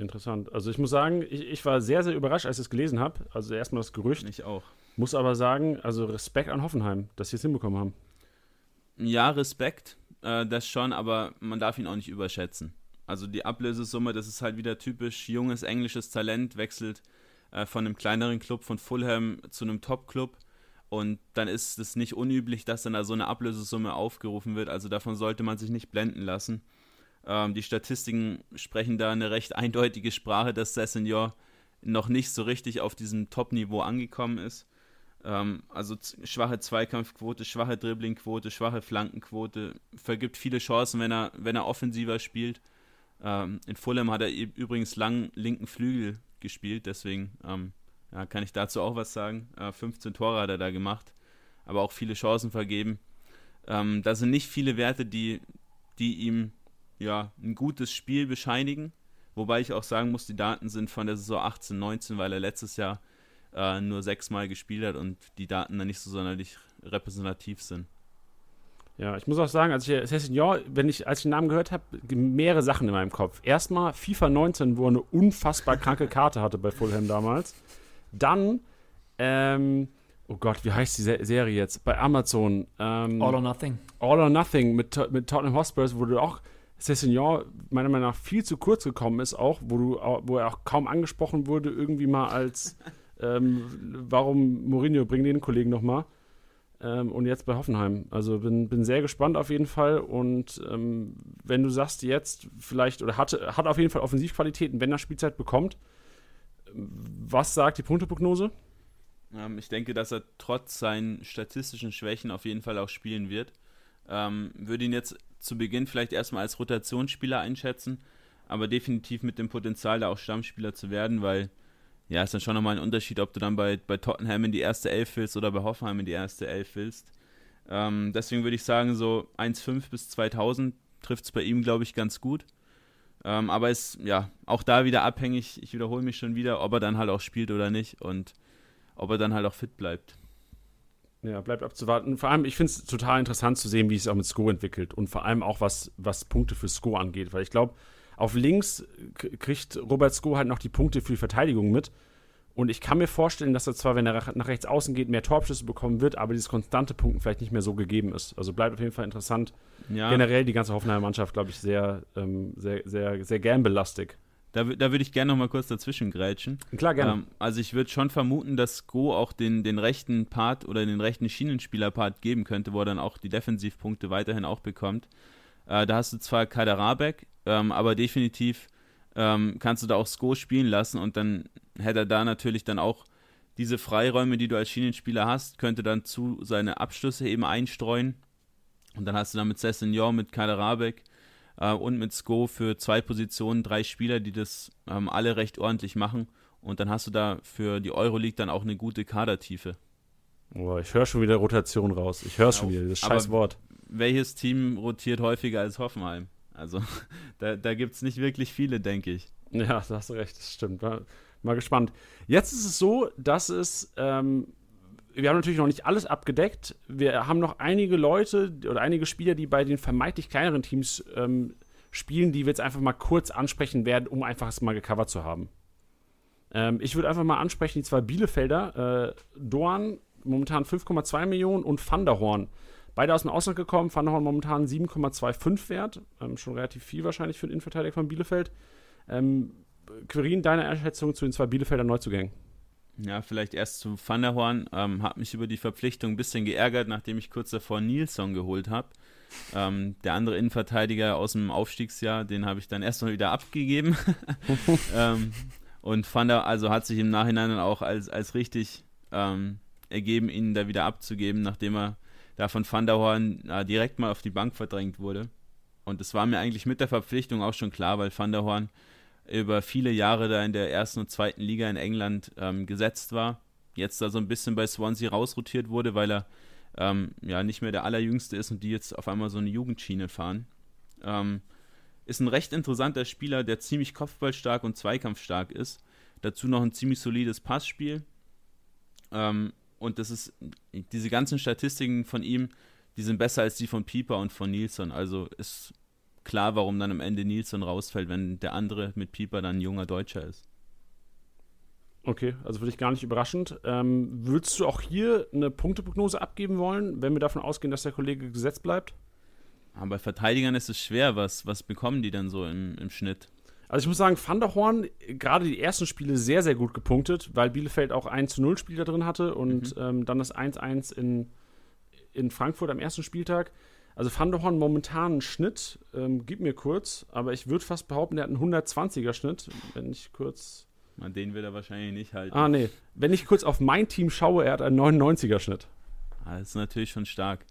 Interessant. Also ich muss sagen, ich, ich war sehr, sehr überrascht, als ich es gelesen habe. Also erstmal das Gerücht. Ich auch. Muss aber sagen, also Respekt an Hoffenheim, dass sie es hinbekommen haben. Ja, Respekt äh, das schon, aber man darf ihn auch nicht überschätzen. Also die Ablösesumme, das ist halt wieder typisch junges englisches Talent, wechselt äh, von einem kleineren Club von Fulham zu einem Top-Club. Und dann ist es nicht unüblich, dass dann da so eine Ablösesumme aufgerufen wird. Also davon sollte man sich nicht blenden lassen. Ähm, die Statistiken sprechen da eine recht eindeutige Sprache, dass Senior noch nicht so richtig auf diesem Top-Niveau angekommen ist. Ähm, also schwache Zweikampfquote, schwache Dribblingquote, schwache Flankenquote, vergibt viele Chancen, wenn er, wenn er offensiver spielt. Ähm, in Fulham hat er übrigens lang linken Flügel gespielt, deswegen ähm, ja, kann ich dazu auch was sagen. Äh, 15 Tore hat er da gemacht, aber auch viele Chancen vergeben. Ähm, da sind nicht viele Werte, die, die ihm ja, ein gutes Spiel bescheinigen. Wobei ich auch sagen muss, die Daten sind von der Saison 18, 19, weil er letztes Jahr äh, nur sechsmal gespielt hat und die Daten dann nicht so sonderlich repräsentativ sind. Ja, ich muss auch sagen, als ich Sessignon, wenn ich, als ich den Namen gehört habe, mehrere Sachen in meinem Kopf. Erstmal FIFA 19, wo er eine unfassbar kranke Karte hatte bei Fulham damals. Dann, ähm, oh Gott, wie heißt die Serie jetzt? Bei Amazon. Ähm, All or Nothing. All or Nothing mit, mit Tottenham Hotspurs, wo du auch Cessignon meiner Meinung nach viel zu kurz gekommen ist, auch, wo, du, wo er auch kaum angesprochen wurde, irgendwie mal als, <laughs> ähm, warum Mourinho, bring den Kollegen nochmal. Ähm, und jetzt bei Hoffenheim. Also bin, bin sehr gespannt auf jeden Fall. Und ähm, wenn du sagst, jetzt vielleicht, oder hat, hat auf jeden Fall Offensivqualitäten, wenn er Spielzeit bekommt, was sagt die Punkteprognose? Ähm, ich denke, dass er trotz seinen statistischen Schwächen auf jeden Fall auch spielen wird. Ähm, würde ihn jetzt zu Beginn vielleicht erstmal als Rotationsspieler einschätzen, aber definitiv mit dem Potenzial, da auch Stammspieler zu werden, weil ja, ist dann schon nochmal ein Unterschied, ob du dann bei, bei Tottenham in die erste Elf willst oder bei Hoffenheim in die erste Elf willst. Ähm, deswegen würde ich sagen, so 1,5 bis 2000 trifft es bei ihm, glaube ich, ganz gut. Ähm, aber ist ja auch da wieder abhängig, ich wiederhole mich schon wieder, ob er dann halt auch spielt oder nicht und ob er dann halt auch fit bleibt. Ja, bleibt abzuwarten. Vor allem, ich finde es total interessant zu sehen, wie es auch mit Sko entwickelt und vor allem auch, was, was Punkte für Sko angeht, weil ich glaube, auf links kriegt Robert Sko halt noch die Punkte für die Verteidigung mit. Und ich kann mir vorstellen, dass er zwar, wenn er nach rechts außen geht, mehr Torabschüsse bekommen wird, aber dieses konstante Punkten vielleicht nicht mehr so gegeben ist. Also bleibt auf jeden Fall interessant. Ja. Generell die ganze Hoffenheimer Mannschaft, glaube ich, sehr, ähm, sehr, sehr, sehr gernbelastig. Da, da würde ich gerne noch mal kurz dazwischen grätschen. Klar, gerne. Ähm, also ich würde schon vermuten, dass Go auch den, den rechten Part oder den rechten Schienenspieler-Part geben könnte, wo er dann auch die Defensivpunkte weiterhin auch bekommt. Äh, da hast du zwar Kaderabek, ähm, aber definitiv ähm, kannst du da auch Sko spielen lassen und dann hätte er da natürlich dann auch diese Freiräume, die du als Schienenspieler hast, könnte dann zu seine Abschlüsse eben einstreuen. Und dann hast du dann mit Sessignon, mit Kaderabek äh, und mit Sko für zwei Positionen drei Spieler, die das ähm, alle recht ordentlich machen. Und dann hast du da für die Euroleague dann auch eine gute Kadertiefe. Oh, ich höre schon wieder Rotation raus. Ich höre schon wieder, das scheiß Wort. Welches Team rotiert häufiger als Hoffenheim? Also <laughs> da, da gibt es nicht wirklich viele, denke ich. Ja, da hast du recht, das stimmt. Mal, mal gespannt. Jetzt ist es so, dass es ähm, wir haben natürlich noch nicht alles abgedeckt. Wir haben noch einige Leute oder einige Spieler, die bei den vermeintlich kleineren Teams ähm, spielen, die wir jetzt einfach mal kurz ansprechen werden, um einfach es mal gecovert zu haben. Ähm, ich würde einfach mal ansprechen, die zwei Bielefelder, äh, Dorn, momentan 5,2 Millionen und Van der Horn. Beide aus dem Ausland gekommen, Van der Horn momentan 7,25 wert, ähm, schon relativ viel wahrscheinlich für den Innenverteidiger von Bielefeld. Ähm, Querin, deine Einschätzung zu den zwei Bielefelder Neuzugängen? Ja, vielleicht erst zu Van der Horn. Ähm, habe mich über die Verpflichtung ein bisschen geärgert, nachdem ich kurz davor Nilsson geholt habe. Ähm, der andere Innenverteidiger aus dem Aufstiegsjahr, den habe ich dann erstmal wieder abgegeben. <laughs> ähm, und Van der, also hat sich im Nachhinein dann auch als, als richtig ähm, ergeben, ihn da wieder abzugeben, nachdem er da von Van der Horn äh, direkt mal auf die Bank verdrängt wurde. Und das war mir eigentlich mit der Verpflichtung auch schon klar, weil Van der Horn über viele Jahre da in der ersten und zweiten Liga in England ähm, gesetzt war. Jetzt da so ein bisschen bei Swansea rausrotiert wurde, weil er ähm, ja nicht mehr der allerjüngste ist und die jetzt auf einmal so eine Jugendschiene fahren. Ähm, ist ein recht interessanter Spieler, der ziemlich kopfballstark und zweikampfstark ist. Dazu noch ein ziemlich solides Passspiel. Ähm, und das ist, diese ganzen Statistiken von ihm, die sind besser als die von Pieper und von Nilsson. Also ist klar, warum dann am Ende Nilsson rausfällt, wenn der andere mit Pieper dann ein junger Deutscher ist. Okay, also würde ich gar nicht überraschend. Ähm, würdest du auch hier eine Punkteprognose abgeben wollen, wenn wir davon ausgehen, dass der Kollege gesetzt bleibt? Aber bei Verteidigern ist es schwer. Was, was bekommen die dann so im, im Schnitt? Also ich muss sagen, Van der Horn, gerade die ersten Spiele sehr, sehr gut gepunktet, weil Bielefeld auch 1 zu 0 Spieler drin hatte und mhm. ähm, dann das 1-1 in, in Frankfurt am ersten Spieltag. Also Van der Horn momentan einen Schnitt, ähm, gib mir kurz, aber ich würde fast behaupten, der hat einen 120er Schnitt, wenn ich kurz. Man, den wird er wahrscheinlich nicht halten. Ah, nee. Wenn ich kurz auf mein Team schaue, er hat einen 99er Schnitt. Ah, das ist natürlich schon stark.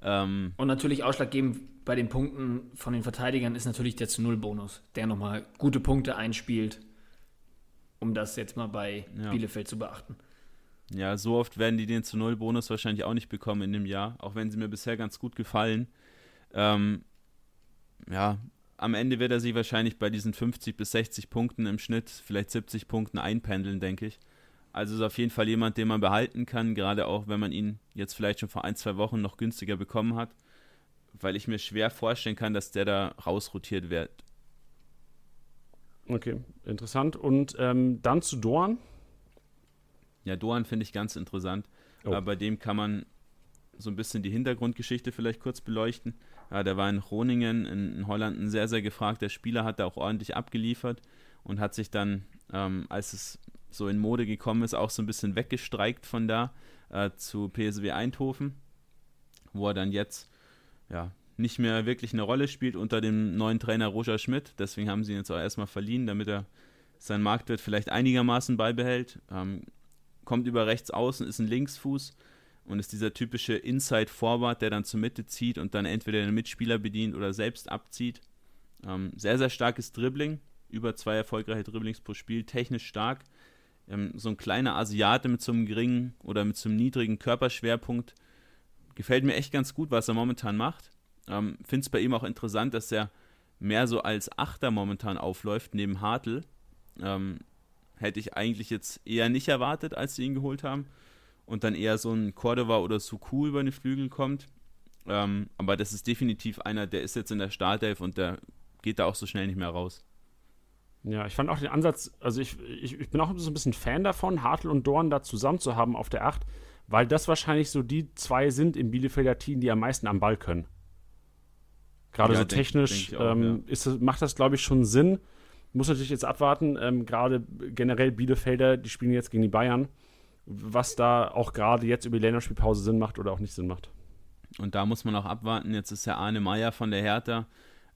Ähm, Und natürlich ausschlaggebend bei den Punkten von den Verteidigern ist natürlich der zu Null-Bonus, der nochmal gute Punkte einspielt, um das jetzt mal bei Ja. Bielefeld zu beachten. Ja, so oft werden die den zu Null Bonus wahrscheinlich auch nicht bekommen in dem Jahr, auch wenn sie mir bisher ganz gut gefallen. Ähm, ja, am Ende wird er sich wahrscheinlich bei diesen 50 bis 60 Punkten im Schnitt, vielleicht 70 Punkten einpendeln, denke ich. Also ist auf jeden Fall jemand, den man behalten kann, gerade auch wenn man ihn jetzt vielleicht schon vor ein, zwei Wochen noch günstiger bekommen hat, weil ich mir schwer vorstellen kann, dass der da rausrotiert wird. Okay, interessant. Und ähm, dann zu Dorn. Ja, Doan finde ich ganz interessant. Oh. Bei dem kann man so ein bisschen die Hintergrundgeschichte vielleicht kurz beleuchten. Ja, der war in Groningen in, in Holland ein sehr, sehr gefragter Spieler, hat da auch ordentlich abgeliefert und hat sich dann, ähm, als es so in Mode gekommen ist, auch so ein bisschen weggestreikt von da äh, zu PSW Eindhoven, wo er dann jetzt ja, nicht mehr wirklich eine Rolle spielt unter dem neuen Trainer Roger Schmidt. Deswegen haben sie ihn jetzt auch erstmal verliehen, damit er seinen Marktwert vielleicht einigermaßen beibehält. Ähm, kommt über rechts außen, ist ein Linksfuß und ist dieser typische Inside-Forward, der dann zur Mitte zieht und dann entweder den Mitspieler bedient oder selbst abzieht. Ähm, sehr, sehr starkes Dribbling, über zwei erfolgreiche Dribblings pro Spiel, technisch stark. Ähm, so ein kleiner Asiate mit so einem geringen oder mit so einem niedrigen Körperschwerpunkt. Gefällt mir echt ganz gut, was er momentan macht. Ähm, Finde es bei ihm auch interessant, dass er mehr so als Achter momentan aufläuft, neben Hartl. Ähm, hätte ich eigentlich jetzt eher nicht erwartet, als sie ihn geholt haben. Und dann eher so ein Cordova oder Suku über den Flügel kommt. Ähm, aber das ist definitiv einer, der ist jetzt in der Startelf und der geht da auch so schnell nicht mehr raus. Ja, ich fand auch den Ansatz, also ich, ich, ich bin auch so ein bisschen Fan davon, Hartl und Dorn da zusammen zu haben auf der 8, weil das wahrscheinlich so die zwei sind im Bielefelder Team, die am meisten am Ball können. Gerade Ja, so denk- technisch denk auch, ähm, ist, es- macht das, glaube ich, schon Sinn. Muss natürlich jetzt abwarten, ähm, gerade generell Bielefelder, die spielen jetzt gegen die Bayern, was da auch gerade jetzt über die Länderspielpause Sinn macht oder auch nicht Sinn macht. Und da muss man auch abwarten. Jetzt ist ja Arne Meyer von der Hertha,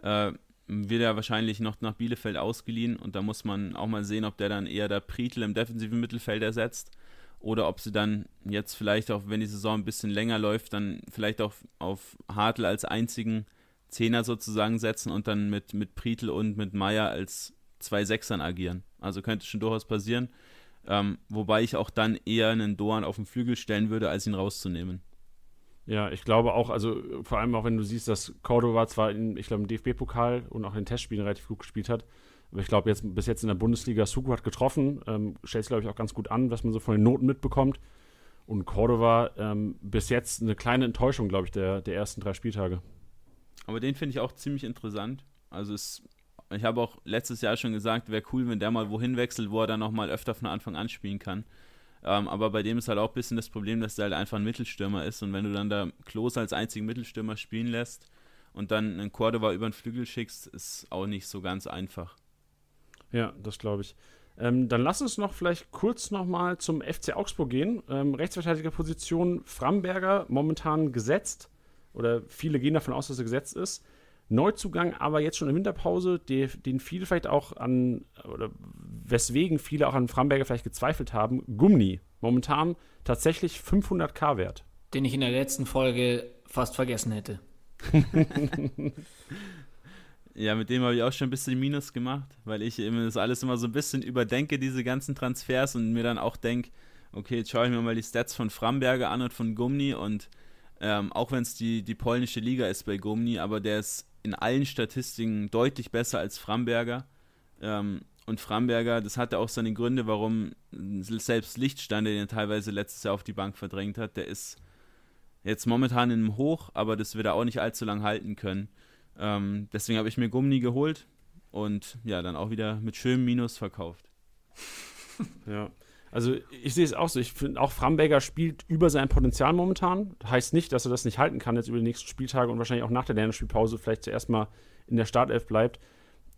äh, wird er wahrscheinlich noch nach Bielefeld ausgeliehen. Und da muss man auch mal sehen, ob der dann eher der Prietl im defensiven Mittelfeld ersetzt. Oder ob sie dann jetzt vielleicht auch, wenn die Saison ein bisschen länger läuft, dann vielleicht auch auf Hartl als einzigen Zehner sozusagen setzen und dann mit, mit Prietl und mit Meyer als zwei Sechsern agieren. Also könnte schon durchaus passieren. Ähm, wobei ich auch dann eher einen Doan auf den Flügel stellen würde, als ihn rauszunehmen. Ja, ich glaube auch, also vor allem auch wenn du siehst, dass Cordova zwar in, ich glaube, im DFB-Pokal und auch in den Testspielen relativ gut gespielt hat, aber ich glaube jetzt bis jetzt in der Bundesliga Suku hat getroffen, ähm, stellt sich glaube ich auch ganz gut an, was man so von den Noten mitbekommt. Und Cordova ähm, bis jetzt eine kleine Enttäuschung, glaube ich, der, der ersten drei Spieltage. Aber den finde ich auch ziemlich interessant. Also es, ich habe auch letztes Jahr schon gesagt, wäre cool, wenn der mal wohin wechselt, wo er dann nochmal öfter von Anfang an spielen kann. Ähm, aber bei dem ist halt auch ein bisschen das Problem, dass der halt einfach ein Mittelstürmer ist. Und wenn du dann da Klose als einzigen Mittelstürmer spielen lässt und dann einen Cordova über den Flügel schickst, ist auch nicht so ganz einfach. Ja, das glaube ich. Ähm, dann lass uns noch vielleicht kurz nochmal zum FC Augsburg gehen. Ähm, Rechtsverteidigerposition Framberger momentan gesetzt oder viele gehen davon aus, dass er gesetzt ist. Neuzugang aber jetzt schon in Winterpause, die, den viele vielleicht auch an, oder weswegen viele auch an Framberger vielleicht gezweifelt haben, Gumni. Momentan tatsächlich 500k wert. Den ich in der letzten Folge fast vergessen hätte. <laughs> Ja, mit dem habe ich auch schon ein bisschen Minus gemacht, weil ich immer das alles immer so ein bisschen überdenke, diese ganzen Transfers und mir dann auch denke, okay, jetzt schaue ich mir mal die Stats von Framberger an und von Gumni und ähm, auch wenn es die, die polnische Liga ist bei Gumni, aber der ist in allen Statistiken deutlich besser als Framberger. Ähm, und Framberger, das hatte auch seine Gründe, warum selbst Lichtstande den teilweise letztes Jahr auf die Bank verdrängt hat. Der ist jetzt momentan in einem Hoch, aber das wird er auch nicht allzu lang halten können. Ähm, deswegen habe ich mir Gummi geholt und ja, dann auch wieder mit schönem Minus verkauft. Ja. Also ich sehe es auch so. Ich finde auch Framberger spielt über sein Potenzial momentan. Heißt nicht, dass er das nicht halten kann jetzt über die nächsten Spieltage und wahrscheinlich auch nach der Länderspielpause vielleicht zuerst mal in der Startelf bleibt.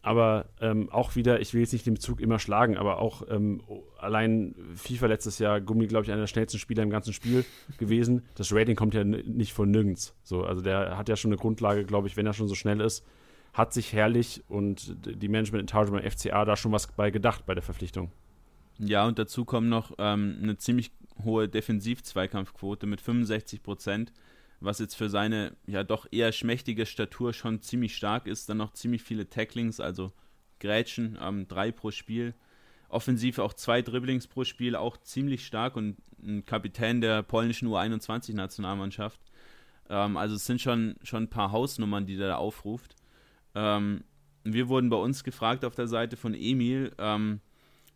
aber ähm, auch wieder, ich will jetzt nicht den Bezug immer schlagen, aber auch ähm, allein FIFA letztes Jahr, Gummi, glaube ich, einer der schnellsten Spieler im ganzen Spiel gewesen. Das Rating kommt ja nicht von nirgends. So, also der hat ja schon eine Grundlage, glaube ich, wenn er schon so schnell ist, hat sich herrlich und die Management-Etage beim FCA da schon was bei gedacht bei der Verpflichtung. Ja, und dazu kommt noch ähm, eine ziemlich hohe Defensiv-Zweikampfquote mit 65 Prozent was jetzt für seine ja doch eher schmächtige Statur schon ziemlich stark ist. Dann noch ziemlich viele Tacklings, also Grätschen, ähm, drei pro Spiel. Offensiv auch zwei Dribblings pro Spiel, auch ziemlich stark und ein Kapitän der polnischen U21-Nationalmannschaft. Ähm, also es sind schon, schon ein paar Hausnummern, die der da aufruft. Ähm, wir wurden bei uns gefragt auf der Seite von Emil, ähm,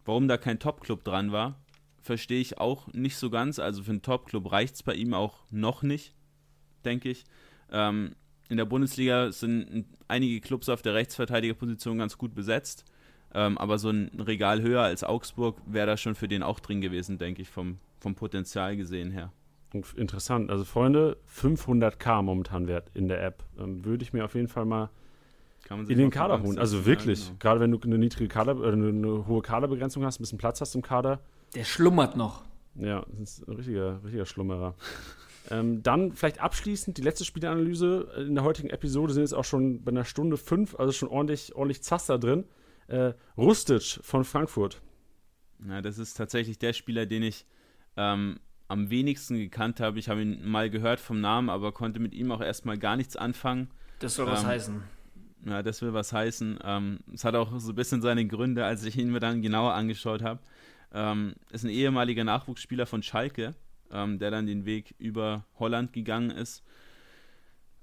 warum da kein Top-Club dran war. Verstehe ich auch nicht so ganz. Also für einen Top-Club reicht es bei ihm auch noch nicht denke ich. Ähm, in der Bundesliga sind einige Clubs auf der Rechtsverteidigerposition ganz gut besetzt. Ähm, aber so ein Regal höher als Augsburg wäre da schon für den auch drin gewesen, denke ich, vom, vom Potenzial gesehen her. Interessant. Also, Freunde, 500k momentan wert in der App. Ähm, würde ich mir auf jeden Fall mal in den Kader holen. Also wirklich, ja, genau. gerade wenn du eine niedrige Kader, äh, eine hohe Kaderbegrenzung hast, ein bisschen Platz hast im Kader. Der schlummert noch. Ja, das ist ein richtiger, richtiger Schlummerer. <laughs> Ähm, dann vielleicht abschließend die letzte Spielanalyse in der heutigen Episode sind jetzt auch schon bei einer Stunde fünf, also schon ordentlich, ordentlich Zaster drin. Äh, Rustic von Frankfurt. Ja, das ist tatsächlich der Spieler, den ich ähm, am wenigsten gekannt habe. Ich habe ihn mal gehört vom Namen, aber konnte mit ihm auch erstmal gar nichts anfangen. Das soll ähm, was heißen. Ja, das will was heißen. Ähm, es hat auch so ein bisschen seine Gründe, als ich ihn mir dann genauer angeschaut habe. Ähm, ist ein ehemaliger Nachwuchsspieler von Schalke ähm, der dann den Weg über Holland gegangen ist.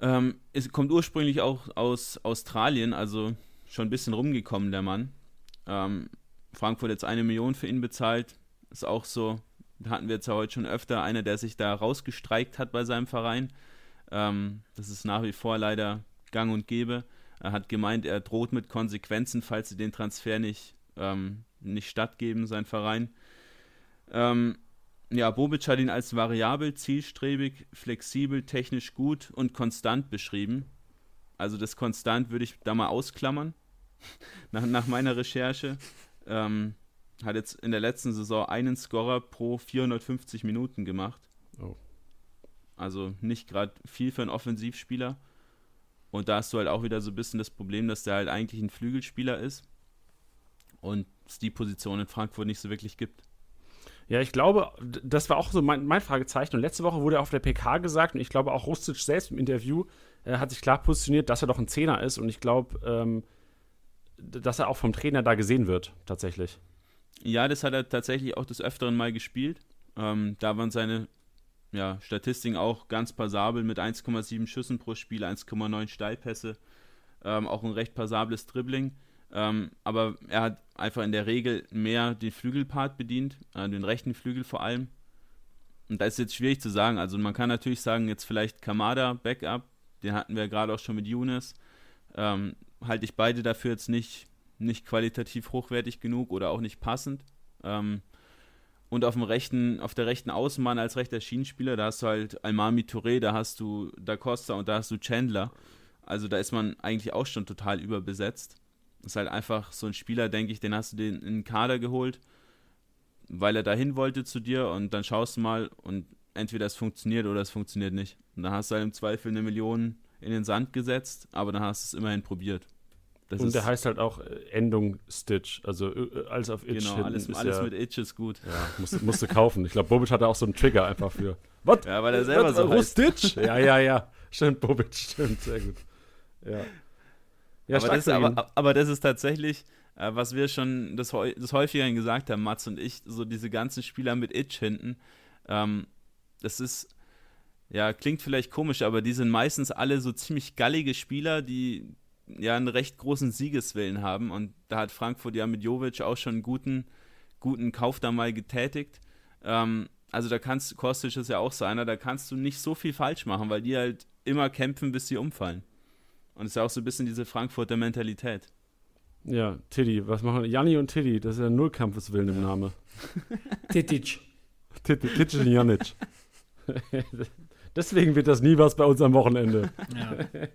Ähm, es kommt ursprünglich auch aus Australien, also schon ein bisschen rumgekommen, der Mann. Ähm, Frankfurt jetzt eine Million für ihn bezahlt. Ist auch so, hatten wir jetzt ja heute schon öfter, einer, der sich da rausgestreikt hat bei seinem Verein. Ähm, das ist nach wie vor leider gang und gäbe. Er hat gemeint, er droht mit Konsequenzen, falls sie den Transfer nicht, ähm, nicht stattgeben, sein Verein. Ähm, ja, Bobic hat ihn als variabel, zielstrebig, flexibel, technisch gut und konstant beschrieben. Also das konstant würde ich da mal ausklammern, <laughs> nach, nach meiner Recherche. Ähm, hat jetzt in der letzten Saison einen Scorer pro 450 Minuten gemacht. Oh. Also nicht gerade viel für einen Offensivspieler. Und da hast du halt auch wieder so ein bisschen das Problem, dass der halt eigentlich ein Flügelspieler ist und es die Position in Frankfurt nicht so wirklich gibt. Ja, ich glaube, das war auch so mein, mein, Fragezeichen. Und letzte Woche wurde auf der PK gesagt, und ich glaube auch Rustic selbst im Interview äh, hat sich klar positioniert, dass er doch ein Zehner ist. Und ich glaube, ähm, dass er auch vom Trainer da gesehen wird, tatsächlich. Ja, das hat er tatsächlich auch des Öfteren mal gespielt. Ähm, da waren seine ja, Statistiken auch ganz passabel mit 1,7 Schüssen pro Spiel, 1,9 Steilpässe, ähm, auch ein recht passables Dribbling. Ähm, aber er hat einfach in der Regel mehr den Flügelpart bedient, äh, den rechten Flügel vor allem. Und da ist jetzt schwierig zu sagen. Also man kann natürlich sagen, jetzt vielleicht Kamada Backup, den hatten wir gerade auch schon mit Younes. Ähm, halte ich beide dafür jetzt nicht, nicht qualitativ hochwertig genug oder auch nicht passend. Und auf dem rechten, auf der rechten Außenbahn als rechter Schienenspieler, da hast du halt Almami Touré, da hast du Da Costa und da hast du Chandler. Also da ist man eigentlich auch schon total überbesetzt. Ist halt einfach so ein Spieler, denke ich, den hast du den in den Kader geholt, weil er dahin wollte zu dir und dann schaust du mal und entweder es funktioniert oder es funktioniert nicht. Und dann hast du halt im Zweifel eine Million in den Sand gesetzt, aber dann hast du es immerhin probiert. Das und der heißt halt auch äh, Endung Stitch, also äh, alles auf Itch. Genau, alles, alles ja, mit Itch ist gut. Ja, musst, musst du kaufen. Ich glaube, Bobic hatte auch so einen Trigger einfach für. Was? Ja, weil er selber Was, so heißt. Stitch? Ja, ja, ja. Stimmt, Bobic, stimmt, sehr gut. Ja. Ja, aber, das, aber, aber, das ist tatsächlich, äh, was wir schon das, das häufiger gesagt haben, Mats und ich, so diese ganzen Spieler mit Itch hinten. Ähm, das ist, ja, klingt vielleicht komisch, aber die sind meistens alle so ziemlich gallige Spieler, die ja einen recht großen Siegeswillen haben. Und da hat Frankfurt ja mit Jovic auch schon einen guten, guten Kauf da mal getätigt. Ähm, also da kannst, Kostic ist ja auch so einer, da kannst du nicht so viel falsch machen, weil die halt immer kämpfen, bis sie umfallen. Und es ist ja auch so ein bisschen diese Frankfurter Mentalität. Ja, Tiddy, was machen Janni und Tiddy, das ist ja Nullkampfeswillen im Namen. <laughs> Titic. Titic und Janic. <laughs> Deswegen wird das nie was bei uns am Wochenende. Ja. <laughs>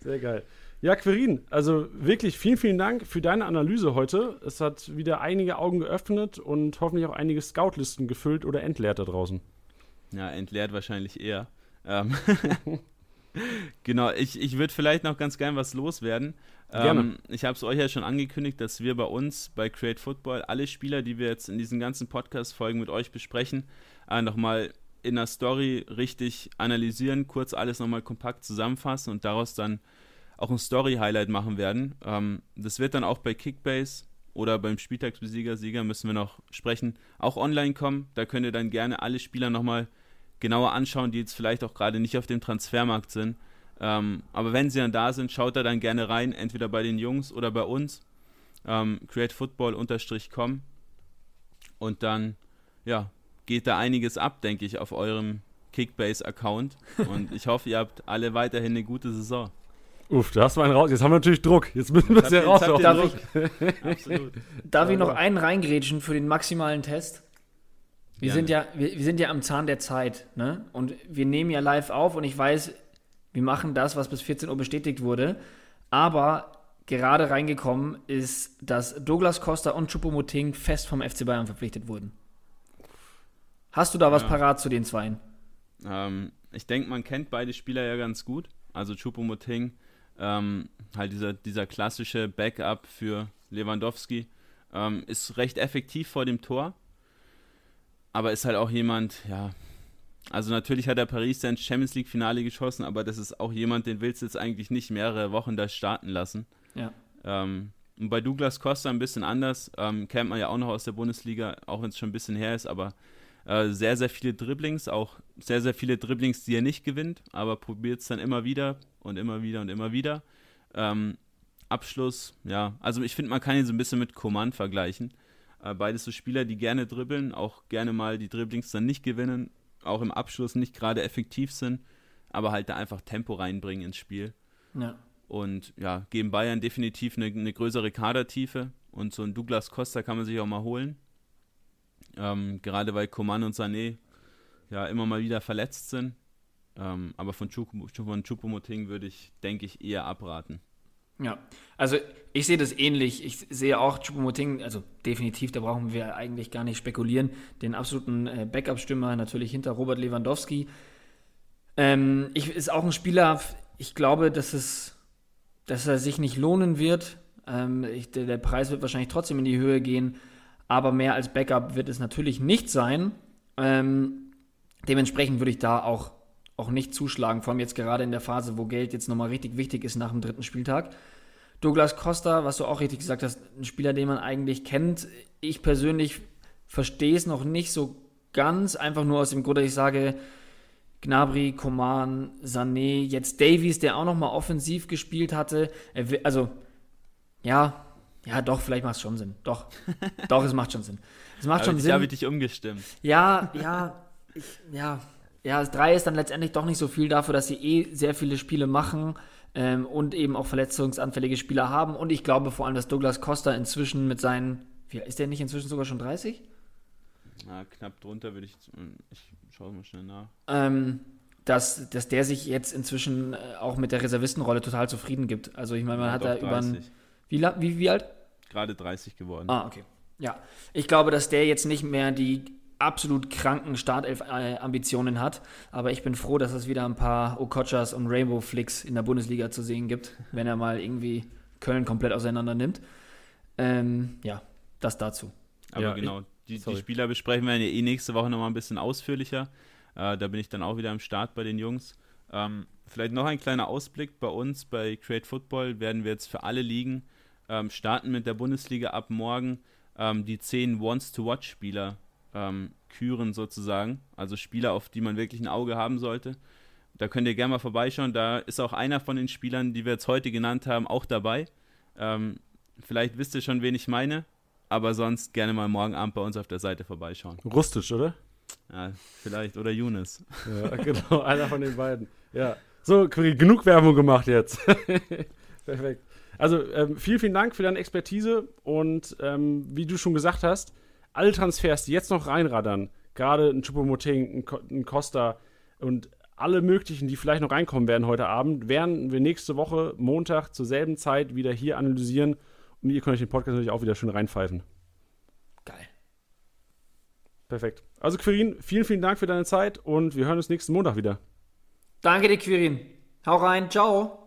Sehr geil. Ja, Querin, also wirklich vielen, vielen Dank für deine Analyse heute. Es hat wieder einige Augen geöffnet und hoffentlich auch einige Scoutlisten gefüllt oder entleert da draußen. Ja, entleert wahrscheinlich eher. Ähm <laughs> genau, ich, ich würde vielleicht noch ganz gern was loswerden. Gerne. Ähm, ich habe es euch ja schon angekündigt, dass wir bei uns bei Create Football alle Spieler, die wir jetzt in diesen ganzen Podcast-Folgen mit euch besprechen, äh, nochmal in der Story richtig analysieren, kurz alles nochmal kompakt zusammenfassen und daraus dann auch ein Story-Highlight machen werden. Ähm, das wird dann auch bei Kickbase oder beim Spieltagsbesieger, Sieger müssen wir noch sprechen, auch online kommen. Da könnt ihr dann gerne alle Spieler nochmal genauer anschauen, die jetzt vielleicht auch gerade nicht auf dem Transfermarkt sind. Ähm, aber wenn sie dann da sind, schaut da dann gerne rein, entweder bei den Jungs oder bei uns. Ähm, createfootball-com und dann, ja, geht da einiges ab, denke ich, auf eurem Kickbase-Account. Und ich hoffe, ihr habt alle weiterhin eine gute Saison. Uff, da hast du einen raus. Jetzt haben wir natürlich Druck. Jetzt müssen wir es ja raus. Darf, ich, Absolut. darf ich noch einen reingrätschen für den maximalen Test? Wir sind, ja, wir, wir, sind ja am Zahn der Zeit, ne? Und wir nehmen ja live auf und ich weiß, wir machen das, was bis 14 Uhr bestätigt wurde. Aber gerade reingekommen ist, dass Douglas Costa und Chupomoting fest vom FC Bayern verpflichtet wurden. Hast du da was ja. parat zu den Zweien? Ähm, ich denke, man kennt beide Spieler ja ganz gut. Also Chupomoting, ähm, halt dieser, dieser klassische Backup für Lewandowski, ähm, ist recht effektiv vor dem Tor aber ist halt auch jemand, ja. Also natürlich hat er Paris sein Champions League Finale geschossen, aber das ist auch jemand, den willst du jetzt eigentlich nicht mehrere Wochen da starten lassen. Ja. Ähm, und bei Douglas Costa ein bisschen anders, ähm, kennt man ja auch noch aus der Bundesliga, auch wenn es schon ein bisschen her ist, aber äh, sehr, sehr viele Dribblings, auch sehr, sehr viele Dribblings, die er nicht gewinnt, aber probiert es dann immer wieder und immer wieder und immer wieder. Ähm, Abschluss, ja, also ich finde, man kann ihn so ein bisschen mit Coman vergleichen. Äh, beides so Spieler, die gerne dribbeln, auch gerne mal die Dribblings dann nicht gewinnen, auch im Abschluss nicht gerade effektiv sind, aber halt da einfach Tempo reinbringen ins Spiel. Ja. Und ja, geben Bayern definitiv eine, eine, größere Kadertiefe und so ein Douglas Costa kann man sich auch mal holen. Ähm, gerade weil Coman und Sané ja immer mal wieder verletzt sind. Ähm, aber von Choupo-Moting würde ich, denke ich, eher abraten. Ja, also ich sehe das ähnlich. Ich sehe auch Choupo-Moting, also definitiv, da brauchen wir eigentlich gar nicht spekulieren, den absoluten äh, Backup-Stürmer natürlich hinter Robert Lewandowski. Ähm, ich, ist auch ein Spieler, ich glaube, dass, es, dass er sich nicht lohnen wird. Ähm, ich, der, der Preis wird wahrscheinlich trotzdem in die Höhe gehen, aber mehr als Backup wird es natürlich nicht sein. Ähm, dementsprechend würde ich da auch auch nicht zuschlagen, vor allem jetzt gerade in der Phase, wo Geld jetzt nochmal richtig wichtig ist nach dem dritten Spieltag. Douglas Costa, was du auch richtig gesagt hast, ein Spieler, den man eigentlich kennt. Ich persönlich verstehe es noch nicht so ganz, einfach nur aus dem Grund, dass ich sage, Gnabry, Coman, Sané, jetzt Davies, der auch nochmal offensiv gespielt hatte. Also, ja, ja, doch, vielleicht macht es schon Sinn. Doch, doch, es macht schon Sinn. Es macht schon ich Sinn. habe dich umgestimmt. Ja, ja, ich, ja, ja, das 3 ist dann letztendlich doch nicht so viel dafür, dass sie eh sehr viele Spiele machen ähm, und eben auch verletzungsanfällige Spieler haben. Und ich glaube vor allem, dass Douglas Costa inzwischen mit seinen, wie, ist der nicht inzwischen sogar schon 30? Na, knapp drunter würde ich, ich schaue mal schnell nach. Ähm, dass, dass der sich jetzt inzwischen äh, auch mit der Reservistenrolle total zufrieden gibt. Also ich meine, man ja, hat da über ein, wie, wie, wie alt? Gerade 30 geworden. Ah, okay. Ja, ich glaube, dass der jetzt nicht mehr die absolut kranken Startelf-Ambitionen hat. Aber ich bin froh, dass es wieder ein paar Okochas und Rainbow Flicks in der Bundesliga zu sehen gibt, <laughs> wenn er mal irgendwie Köln komplett auseinander nimmt. Ähm, ja, das dazu. Aber ja, genau, die, die, Spieler besprechen wir ja eh nächste Woche nochmal ein bisschen ausführlicher. Äh, da bin ich dann auch wieder am Start bei den Jungs. Ähm, vielleicht noch ein kleiner Ausblick bei uns bei Create Football werden wir jetzt für alle Ligen ähm, starten mit der Bundesliga ab morgen ähm, die 10 Wants-to-Watch-Spieler ähm, küren sozusagen. Also Spieler, auf die man wirklich ein Auge haben sollte. Da könnt ihr gerne mal vorbeischauen. Da ist auch einer von den Spielern, die wir jetzt heute genannt haben, auch dabei. Ähm, vielleicht wisst ihr schon, wen ich meine. Aber sonst gerne mal morgen Abend bei uns auf der Seite vorbeischauen. Rustisch, oder? Ja, vielleicht. Oder Younes. Ja, <laughs> genau. Einer von den beiden. Ja. So, genug Werbung gemacht jetzt. <laughs> Perfekt. Also, ähm, vielen, vielen Dank für deine Expertise. Und ähm, wie du schon gesagt hast, alle Transfers, die jetzt noch reinradern, gerade ein Choupo-Moting, ein, ein Costa und alle möglichen, die vielleicht noch reinkommen werden heute Abend, werden wir nächste Woche Montag zur selben Zeit wieder hier analysieren. Und ihr könnt euch den Podcast natürlich auch wieder schön reinpfeifen. Geil. Perfekt. Also Quirin, vielen, vielen Dank für deine Zeit und wir hören uns nächsten Montag wieder. Danke dir, Quirin. Hau rein. Ciao.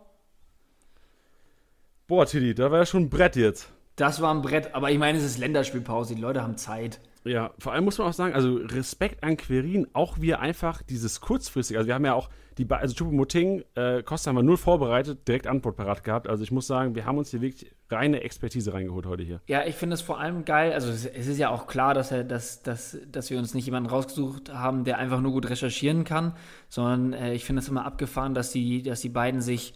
Boah, Tilly, da war ja schon ein Brett jetzt. Das war ein Brett, aber ich meine, es ist Länderspielpause, die Leute haben Zeit. Ja, vor allem muss man auch sagen, also Respekt an Querin, auch wie er einfach dieses kurzfristige, also wir haben ja auch die, also Chupomoting, äh, Costa haben wir null vorbereitet, direkt Antwort parat gehabt. Also ich muss sagen, wir haben uns hier wirklich reine Expertise reingeholt heute hier. Ja, ich finde es vor allem geil, also es, es, ist ja auch klar, dass, er, dass, dass, dass wir uns nicht jemanden rausgesucht haben, der einfach nur gut recherchieren kann, sondern äh, ich finde es immer abgefahren, dass die, dass die beiden sich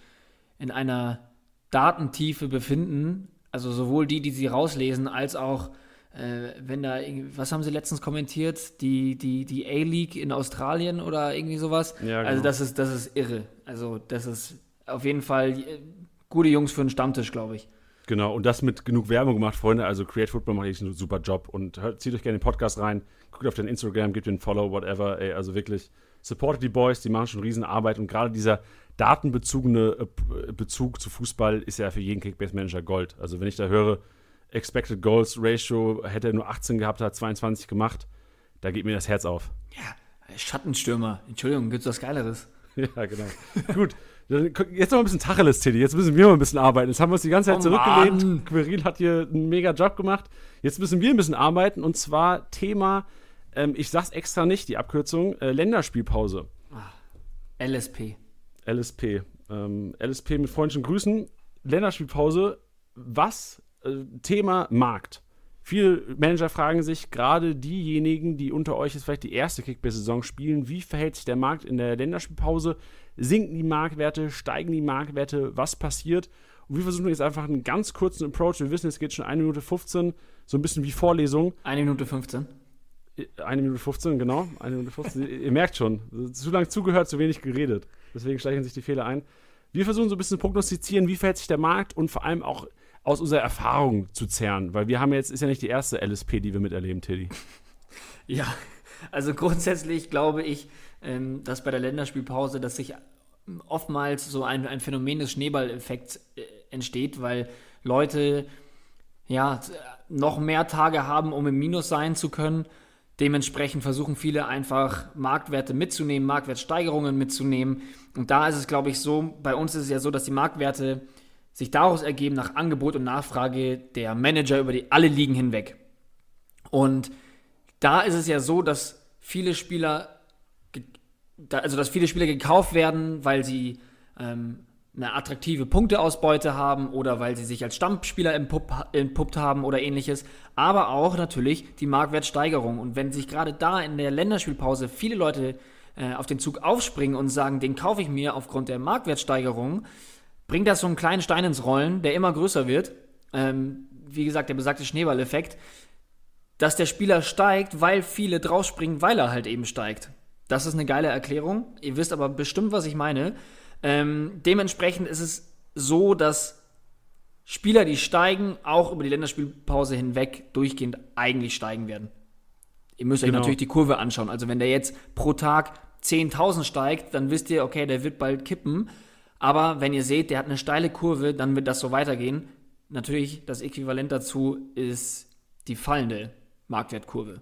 in einer Datentiefe befinden, also sowohl die, die sie rauslesen, als auch äh, wenn da, was haben sie letztens kommentiert? Die, die, die A-League in Australien oder irgendwie sowas? Ja, genau. Also das ist, das ist irre. Also das ist auf jeden Fall äh, gute Jungs für einen Stammtisch, glaube ich. Genau, und das mit genug Werbung gemacht, Freunde. Also Create Football macht echt einen super Job. Und hört, zieht euch gerne den Podcast rein, guckt auf den Instagram, gebt den Follow, whatever. Ey, also wirklich, supportet die Boys, die machen schon Riesenarbeit. Und gerade dieser datenbezogene äh, Bezug zu Fußball ist ja für jeden Kickbase-Manager Gold. Also wenn ich da höre, Expected Goals Ratio hätte er nur 18 gehabt, hat 22 gemacht. Da geht mir das Herz auf. Ja, Schattenstürmer. Entschuldigung, gibt es was Geileres? <laughs> ja, genau. Gut. Jetzt noch ein bisschen Tacheles, Teddy. Jetzt müssen wir mal ein bisschen arbeiten. Jetzt haben wir uns die ganze Zeit oh, zurückgelehnt. Queril hat hier einen mega Job gemacht. Jetzt müssen wir ein bisschen arbeiten. Und zwar Thema, ähm, ich sag's extra nicht, die Abkürzung, äh, Länderspielpause. Ach, LSP. LSP. Ähm, LSP mit freundlichen Grüßen. Länderspielpause. Was äh, Thema Markt. Viele Manager fragen sich, gerade diejenigen, die unter euch jetzt vielleicht die erste Kickbase-Saison spielen, wie verhält sich der Markt in der Länderspielpause? Sinken die Marktwerte? Steigen die Marktwerte? Was passiert? Und wir versuchen jetzt einfach einen ganz kurzen Approach. Wir wissen, es geht schon 1 Minute 15, so ein bisschen wie Vorlesung. 1 Minute 15. Eine Minute 15, genau. Eine Minute 15. Ihr merkt schon, zu lange zugehört, zu wenig geredet. Deswegen schleichen sich die Fehler ein. Wir versuchen so ein bisschen zu prognostizieren, wie verhält sich der Markt und vor allem auch aus unserer Erfahrung zu zerren, weil wir haben jetzt, ist ja nicht die erste LSP, die wir miterleben, Teddy. Ja, also grundsätzlich glaube ich, ähm, dass bei der Länderspielpause, dass sich oftmals so ein, ein Phänomen des Schneeballeffekts äh, entsteht, weil Leute ja noch mehr Tage haben, um im Minus sein zu können. Dementsprechend versuchen viele einfach Marktwerte mitzunehmen, Marktwertsteigerungen mitzunehmen. Und da ist es, glaube ich, so, bei uns ist es ja so, dass die Marktwerte sich daraus ergeben nach Angebot und Nachfrage der Manager über die alle Ligen hinweg. Und da ist es ja so, dass viele Spieler, also dass viele Spieler gekauft werden, weil sie ähm, eine attraktive Punkteausbeute haben oder weil sie sich als Stammspieler entpuppt haben oder ähnliches, aber auch natürlich die Marktwertsteigerung. Und wenn sich gerade da in der Länderspielpause viele Leute äh, auf den Zug aufspringen und sagen, den kaufe ich mir aufgrund der Marktwertsteigerung, bringt das so einen kleinen Stein ins Rollen, der immer größer wird. Ähm, wie gesagt, der besagte Schneeballeffekt, dass der Spieler steigt, weil viele draufspringen, weil er halt eben steigt. Das ist eine geile Erklärung. Ihr wisst aber bestimmt, was ich meine. Ähm, dementsprechend ist es so, dass Spieler, die steigen, auch über die Länderspielpause hinweg durchgehend eigentlich steigen werden. Ihr müsst euch genau. natürlich die Kurve anschauen. Also wenn der jetzt pro Tag 10.000 steigt, dann wisst ihr, okay, der wird bald kippen. Aber wenn ihr seht, der hat eine steile Kurve, dann wird das so weitergehen. Natürlich, das Äquivalent dazu ist die fallende Marktwertkurve.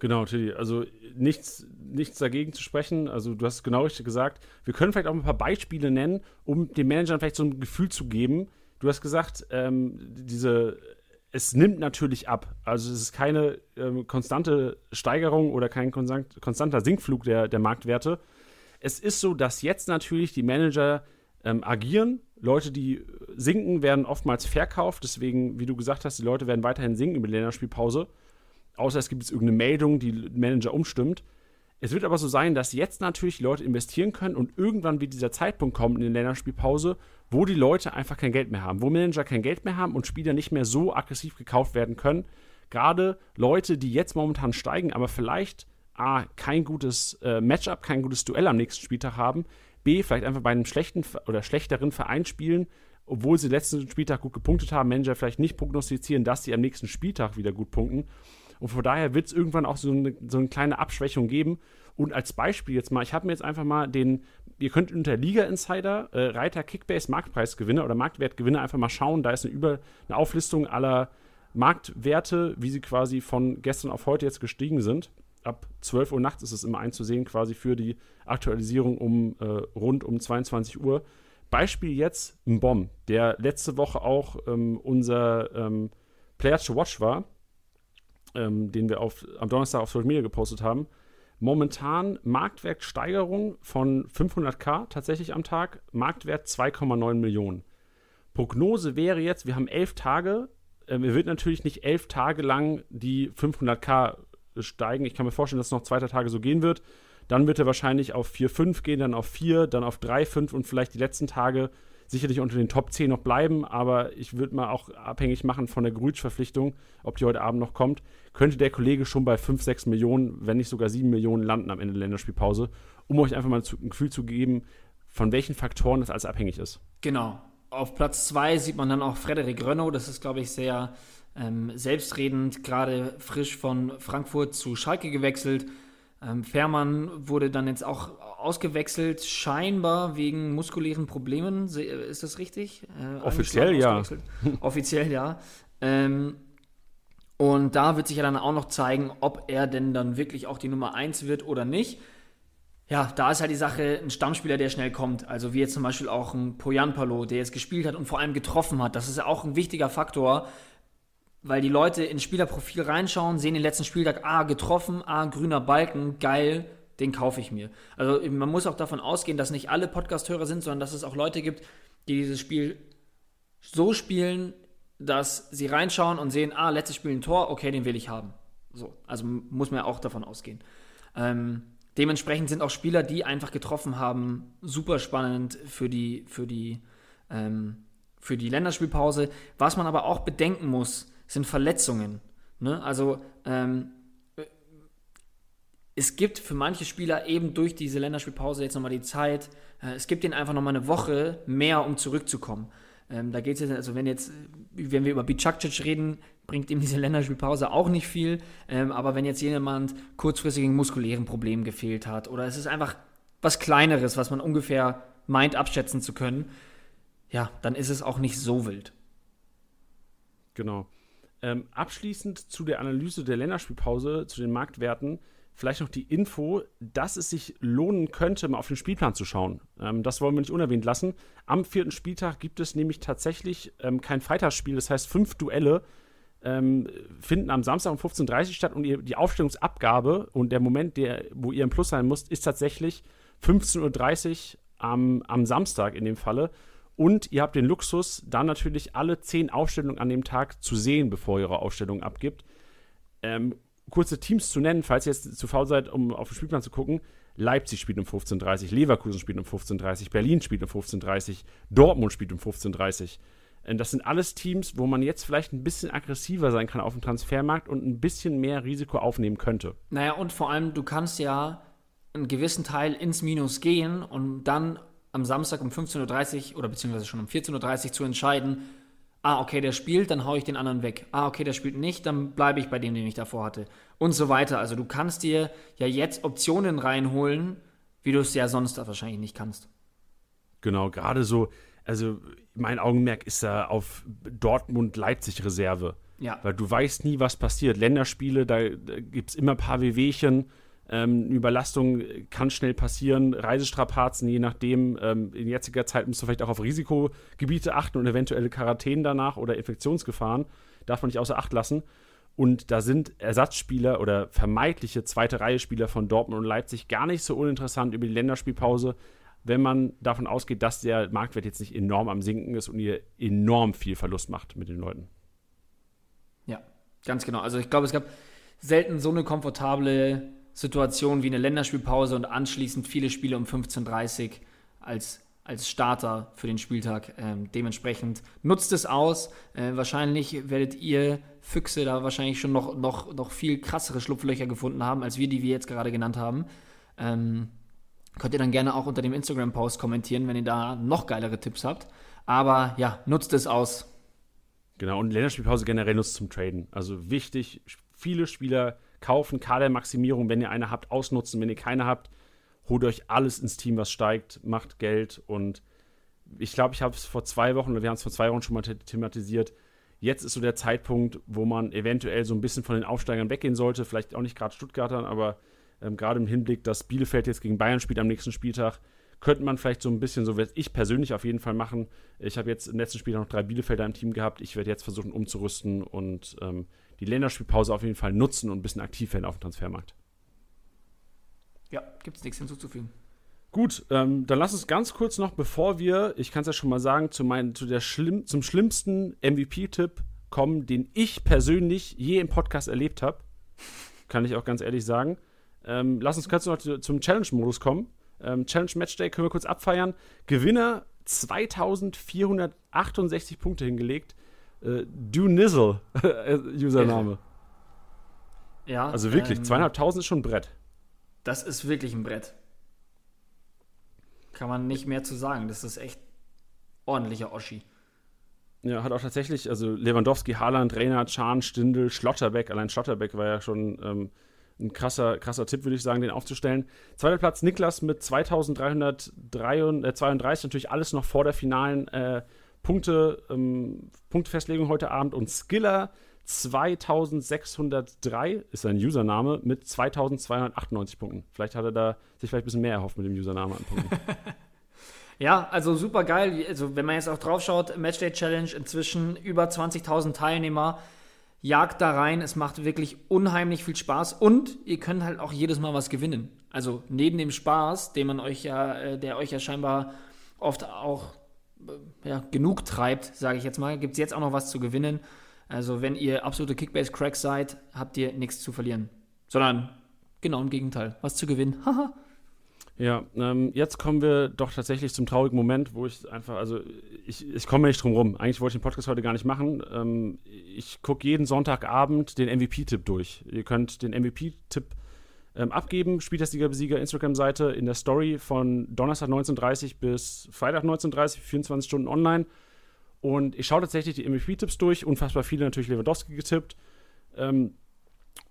Genau, Tilly. Also nichts, nichts dagegen zu sprechen. Also du hast genau richtig gesagt. Wir können vielleicht auch ein paar Beispiele nennen, um den Managern vielleicht so ein Gefühl zu geben. Du hast gesagt, ähm, diese, es nimmt natürlich ab. Also es ist keine ähm, konstante Steigerung oder kein konstant, konstanter Sinkflug der, der Marktwerte, es ist so, dass jetzt natürlich die Manager ähm, agieren. Leute, die sinken, werden oftmals verkauft. Deswegen, wie du gesagt hast, die Leute werden weiterhin sinken über die Länderspielpause. Außer es gibt jetzt irgendeine Meldung, die Manager umstimmt. Es wird aber so sein, dass jetzt natürlich Leute investieren können und irgendwann wird dieser Zeitpunkt kommen in der Länderspielpause, wo die Leute einfach kein Geld mehr haben, wo Manager kein Geld mehr haben und Spieler nicht mehr so aggressiv gekauft werden können. Gerade Leute, die jetzt momentan steigen, aber vielleicht A, kein gutes äh, Matchup, kein gutes Duell am nächsten Spieltag haben, B, vielleicht einfach bei einem schlechten oder schlechteren Verein spielen, obwohl sie letzten Spieltag gut gepunktet haben, Manager vielleicht nicht prognostizieren, dass sie am nächsten Spieltag wieder gut punkten. Und von daher wird es irgendwann auch so eine, so eine kleine Abschwächung geben. Und als Beispiel jetzt mal, ich habe mir jetzt einfach mal den, ihr könnt unter Liga Insider äh, Reiter Kickbase Marktpreisgewinner oder Marktwertgewinner einfach mal schauen. Da ist eine, Über, eine Auflistung aller Marktwerte, wie sie quasi von gestern auf heute jetzt gestiegen sind. Ab 12 Uhr nachts ist es immer einzusehen, quasi für die Aktualisierung um äh, rund um 22 Uhr. Beispiel jetzt ein Bomb, der letzte Woche auch ähm, unser ähm, Player to Watch war, ähm, den wir auf, am Donnerstag auf Social Media gepostet haben. Momentan Marktwertsteigerung von 500k tatsächlich am Tag, Marktwert 2,9 Millionen. Prognose wäre jetzt, wir haben elf Tage, äh, wir wird natürlich nicht elf Tage lang die 500k steigen. Ich kann mir vorstellen, dass es noch zwei Tage so gehen wird. Dann wird er wahrscheinlich auf 4,5 gehen, dann auf 4, dann auf 3,5 und vielleicht die letzten Tage sicherlich unter den Top 10 noch bleiben, aber ich würde mal auch abhängig machen von der Grütsch-Verpflichtung, ob die heute Abend noch kommt, könnte der Kollege schon bei 5, 6 Millionen, wenn nicht sogar 7 Millionen landen am Ende der Länderspielpause, um euch einfach mal ein Gefühl zu geben, von welchen Faktoren das alles abhängig ist. Genau. Auf Platz 2 sieht man dann auch Frederik Rönno, das ist, glaube ich, sehr ähm, selbstredend, gerade frisch von Frankfurt zu Schalke gewechselt. Ähm, Fährmann wurde dann jetzt auch ausgewechselt, scheinbar wegen muskulären Problemen. Ist das richtig? Äh, Offiziell ja. Offiziell ja. Ähm, und da wird sich ja dann auch noch zeigen, ob er denn dann wirklich auch die Nummer 1 wird oder nicht. Ja, da ist halt die Sache, ein Stammspieler, der schnell kommt. Also wie jetzt zum Beispiel auch ein Poyan Palo, der jetzt gespielt hat und vor allem getroffen hat. Das ist ja auch ein wichtiger Faktor, weil die Leute ins Spielerprofil reinschauen, sehen den letzten Spieltag, ah, getroffen, ah, grüner Balken, geil, den kaufe ich mir. Also man muss auch davon ausgehen, dass nicht alle Podcast-Hörer sind, sondern dass es auch Leute gibt, die dieses Spiel so spielen, dass sie reinschauen und sehen, ah, letztes Spiel ein Tor, okay, den will ich haben. So, also muss man ja auch davon ausgehen. Ähm, dementsprechend sind auch Spieler, die einfach getroffen haben, super spannend für die, für die, ähm, für die Länderspielpause. Was man aber auch bedenken muss, sind Verletzungen. Ne? Also ähm, es gibt für manche Spieler eben durch diese Länderspielpause jetzt nochmal die Zeit, äh, es gibt ihnen einfach nochmal eine Woche mehr, um zurückzukommen. Ähm, da geht es jetzt, also wenn jetzt, wenn wir über Bicakcic reden, bringt ihm diese Länderspielpause auch nicht viel. Ähm, aber wenn jetzt jemand kurzfristig in muskulären Problemen gefehlt hat oder es ist einfach was Kleineres, was man ungefähr meint abschätzen zu können, ja, dann ist es auch nicht so wild. Genau. Ähm, abschließend zu der Analyse der Länderspielpause, zu den Marktwerten, vielleicht noch die Info, dass es sich lohnen könnte, mal auf den Spielplan zu schauen. Ähm, das wollen wir nicht unerwähnt lassen. Am vierten Spieltag gibt es nämlich tatsächlich ähm, kein Freitagsspiel, das heißt fünf Duelle ähm, finden am Samstag um 15.30 Uhr statt und ihr, die Aufstellungsabgabe und der Moment, der, wo ihr im Plus sein müsst, ist tatsächlich 15.30 Uhr am, am Samstag in dem Falle. Und ihr habt den Luxus, dann natürlich alle zehn Aufstellungen an dem Tag zu sehen, bevor ihr eure Aufstellung abgibt. Ähm, kurze Teams zu nennen, falls ihr jetzt zu faul seid, um auf den Spielplan zu gucken. Leipzig spielt um 15.30 Uhr, Leverkusen spielt um 15.30 Uhr, Berlin spielt um 15.30 Uhr, Dortmund spielt um 15.30 Uhr. Ähm, das sind alles Teams, wo man jetzt vielleicht ein bisschen aggressiver sein kann auf dem Transfermarkt und ein bisschen mehr Risiko aufnehmen könnte. Naja, und vor allem, du kannst ja einen gewissen Teil ins Minus gehen und dann am Samstag um 15.30 Uhr oder beziehungsweise schon um 14.30 Uhr zu entscheiden, ah, okay, der spielt, dann haue ich den anderen weg. Ah, okay, der spielt nicht, dann bleibe ich bei dem, den ich davor hatte. Und so weiter. Also du kannst dir ja jetzt Optionen reinholen, wie du es ja sonst wahrscheinlich nicht kannst. Genau, gerade so, also mein Augenmerk ist da auf Dortmund-Leipzig-Reserve. Ja. Weil du weißt nie, was passiert. Länderspiele, da, da gibt es immer ein paar Wehwehchen. Ähm, Überlastung kann schnell passieren, Reisestrapazen, je nachdem. Ähm, in jetziger Zeit musst du vielleicht auch auf Risikogebiete achten und eventuelle Quarantänen danach oder Infektionsgefahren. Darf man nicht außer Acht lassen. Und da sind Ersatzspieler oder vermeintliche zweite Reihe-Spieler von Dortmund und Leipzig gar nicht so uninteressant über die Länderspielpause, wenn man davon ausgeht, dass der Marktwert jetzt nicht enorm am Sinken ist und ihr enorm viel Verlust macht mit den Leuten. Ja, ganz genau. Also ich glaube, es gab selten so eine komfortable Situationen wie eine Länderspielpause und anschließend viele Spiele um 15.30 Uhr als, als Starter für den Spieltag. Ähm, dementsprechend nutzt es aus. Äh, wahrscheinlich werdet ihr Füchse da wahrscheinlich schon noch, noch, noch viel krassere Schlupflöcher gefunden haben, als wir, die wir jetzt gerade genannt haben. Ähm, könnt ihr dann gerne auch unter dem Instagram-Post kommentieren, wenn ihr da noch geilere Tipps habt. Aber ja, nutzt es aus. Genau, und Länderspielpause generell nutzt zum Traden. Also wichtig, viele Spieler kaufen, Kadermaximierung, wenn ihr eine habt, ausnutzen, wenn ihr keine habt, holt euch alles ins Team, was steigt, macht Geld und ich glaube, ich habe es vor zwei Wochen, oder wir haben es vor zwei Wochen schon mal thematisiert. Jetzt ist so der Zeitpunkt, wo man eventuell so ein bisschen von den Aufsteigern weggehen sollte. Vielleicht auch nicht gerade Stuttgartern, aber ähm, gerade im Hinblick, dass Bielefeld jetzt gegen Bayern spielt am nächsten Spieltag, könnte man vielleicht so ein bisschen, so werde ich persönlich auf jeden Fall machen. Ich habe jetzt im letzten Spiel noch drei Bielefelder im Team gehabt. Ich werde jetzt versuchen umzurüsten und ähm, die Länderspielpause auf jeden Fall nutzen und ein bisschen aktiv werden auf dem Transfermarkt. Ja, gibt es nichts hinzuzufügen. Gut, ähm, dann lass uns ganz kurz noch, bevor wir, ich kann es ja schon mal sagen, zu mein, zu der schlimm, zum schlimmsten MVP-Tipp kommen, den ich persönlich je im Podcast erlebt habe. Kann ich auch ganz ehrlich sagen. Ähm, lass uns kurz noch zum Challenge-Modus kommen. Ähm, Challenge Matchday können wir kurz abfeiern. Gewinner 2468 Punkte hingelegt. Äh, Do Nizzle, Username. Ja. Also wirklich, ähm, zweieinhalbtausend ist schon ein Brett. Das ist wirklich ein Brett. Kann man nicht mehr zu sagen. Das ist echt ordentlicher Oschi. Ja, hat auch tatsächlich, also Lewandowski, Haaland, Reiner, Chan, Stindl, Schlotterbeck, allein Schlotterbeck war ja schon ähm, ein krasser, krasser Tipp, würde ich sagen, den aufzustellen. Zweiter Platz Niklas mit 2332, äh, natürlich alles noch vor der finalen äh, Punkte, ähm, Punktefestlegung heute Abend. Und Skiller 2603 ist sein Username mit 2298 Punkten. Vielleicht hat er da sich vielleicht ein bisschen mehr erhofft mit dem Username an Punkten. <laughs> ja, also super geil. Also, wenn man jetzt auch drauf schaut, Matchday Challenge inzwischen über 20.000 Teilnehmer jagt da rein. Es macht wirklich unheimlich viel Spaß und ihr könnt halt auch jedes Mal was gewinnen. Also neben dem Spaß, den man euch ja, äh, der euch ja scheinbar oft auch ja, genug treibt, sage ich jetzt mal, gibt es jetzt auch noch was zu gewinnen. Also wenn ihr absolute Kickbase-Cracks seid, habt ihr nichts zu verlieren. Sondern genau im Gegenteil, was zu gewinnen. <laughs> Haha. Ja, ähm, jetzt kommen wir doch tatsächlich zum traurigen Moment, wo ich einfach, also ich, ich komme nicht drum rum. Eigentlich wollte ich den Podcast heute gar nicht machen. Ähm, ich gucke jeden Sonntagabend den MVP-Tipp durch. Ihr könnt den MVP-Tipp ähm, abgeben, Spieltagssieger-Besieger Instagram-Seite in der Story von Donnerstag 19.30 bis Freitag 19.30, 24 Stunden online. Und ich schaue tatsächlich die MVP-Tipps durch, unfassbar viele natürlich Lewandowski getippt. Ähm,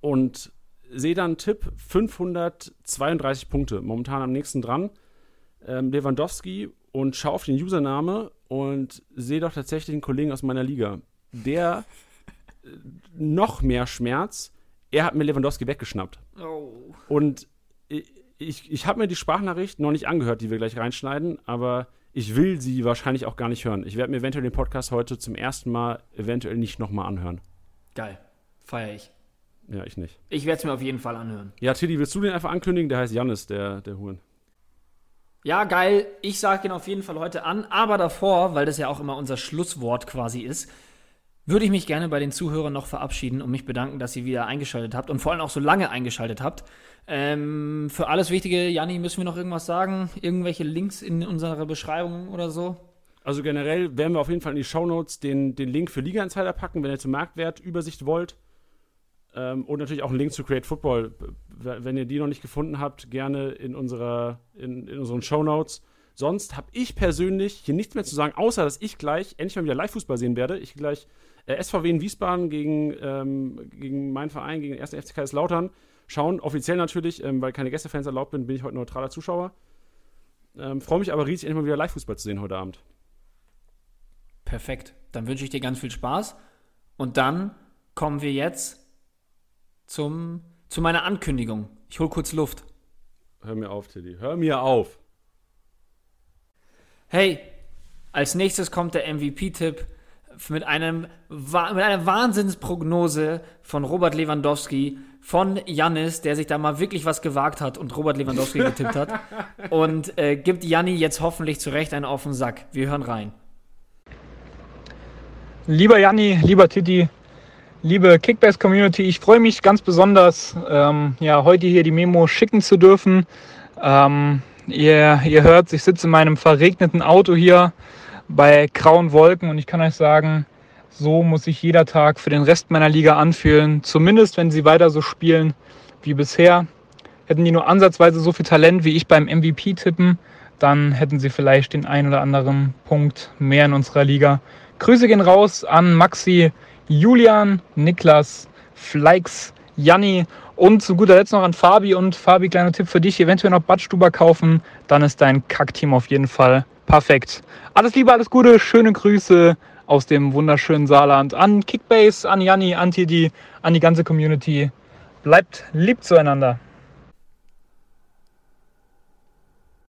und sehe dann Tipp 532 Punkte, momentan am nächsten dran. Ähm, Lewandowski und schaue auf den Username und sehe doch tatsächlich einen Kollegen aus meiner Liga, der äh, noch mehr Schmerz, er hat mir Lewandowski weggeschnappt. Oh. Und ich, ich habe mir die Sprachnachricht noch nicht angehört, die wir gleich reinschneiden, aber ich will sie wahrscheinlich auch gar nicht hören. Ich werde mir eventuell den Podcast heute zum ersten Mal eventuell nicht nochmal anhören. Geil. Feier ich. Ja, ich nicht. Ich werde es mir auf jeden Fall anhören. Ja, Tilly, willst du den einfach ankündigen? Der heißt Jannis, der, der Huren. Ja, geil. Ich sage ihn auf jeden Fall heute an. Aber davor, weil das ja auch immer unser Schlusswort quasi ist, würde ich mich gerne bei den Zuhörern noch verabschieden und mich bedanken, dass ihr wieder eingeschaltet habt und vor allem auch so lange eingeschaltet habt. Ähm, für alles Wichtige, Janni, müssen wir noch irgendwas sagen? Irgendwelche Links in unserer Beschreibung oder so? Also generell werden wir auf jeden Fall in die Shownotes den, den Link für Liga Insider packen, wenn ihr zur Marktwertübersicht wollt. Ähm, und natürlich auch einen Link zu Create Football. Wenn ihr die noch nicht gefunden habt, gerne in, unserer, in, in unseren Show Notes. Sonst habe ich persönlich hier nichts mehr zu sagen, außer dass ich gleich endlich mal wieder Live-Fußball sehen werde. Ich gleich äh, SVW in Wiesbaden gegen, ähm, gegen meinen Verein, gegen den 1. FC Kaiserslautern schauen. Offiziell natürlich, ähm, weil keine Gästefans erlaubt bin, bin ich heute neutraler Zuschauer. Ähm, Freue mich aber riesig, endlich mal wieder Live-Fußball zu sehen heute Abend. Perfekt. Dann wünsche ich dir ganz viel Spaß. Und dann kommen wir jetzt zum, zu meiner Ankündigung. Ich hole kurz Luft. Hör mir auf, Teddy. Hör mir auf. Hey, als nächstes kommt der MVP-Tipp mit, einem, mit einer Wahnsinnsprognose von Robert Lewandowski, von Jannis, der sich da mal wirklich was gewagt hat und Robert Lewandowski getippt hat. <laughs> Und äh, gibt Janni jetzt hoffentlich zu Recht einen auf den Sack. Wir hören rein. Lieber Janni, lieber Titi, Liebe Kickbase-Community, ich freue mich ganz besonders, ähm, ja, heute hier die Memo schicken zu dürfen. Ähm, ihr, ihr hört, ich sitze in meinem verregneten Auto hier bei grauen Wolken und ich kann euch sagen, so muss sich jeder Tag für den Rest meiner Liga anfühlen. Zumindest, wenn sie weiter so spielen wie bisher. Hätten die nur ansatzweise so viel Talent wie ich beim MVP tippen, dann hätten sie vielleicht den ein oder anderen Punkt mehr in unserer Liga. Grüße gehen raus an Maxi, Julian, Niklas, Fleix, Janni und zu guter Letzt noch an Fabi. Und Fabi, kleiner Tipp für dich, eventuell noch Badstuber kaufen, dann ist dein Kackteam auf jeden Fall perfekt. Alles Liebe, alles Gute, schöne Grüße aus dem wunderschönen Saarland an Kickbase, an Janni, an Tidi, an die ganze Community. Bleibt lieb zueinander.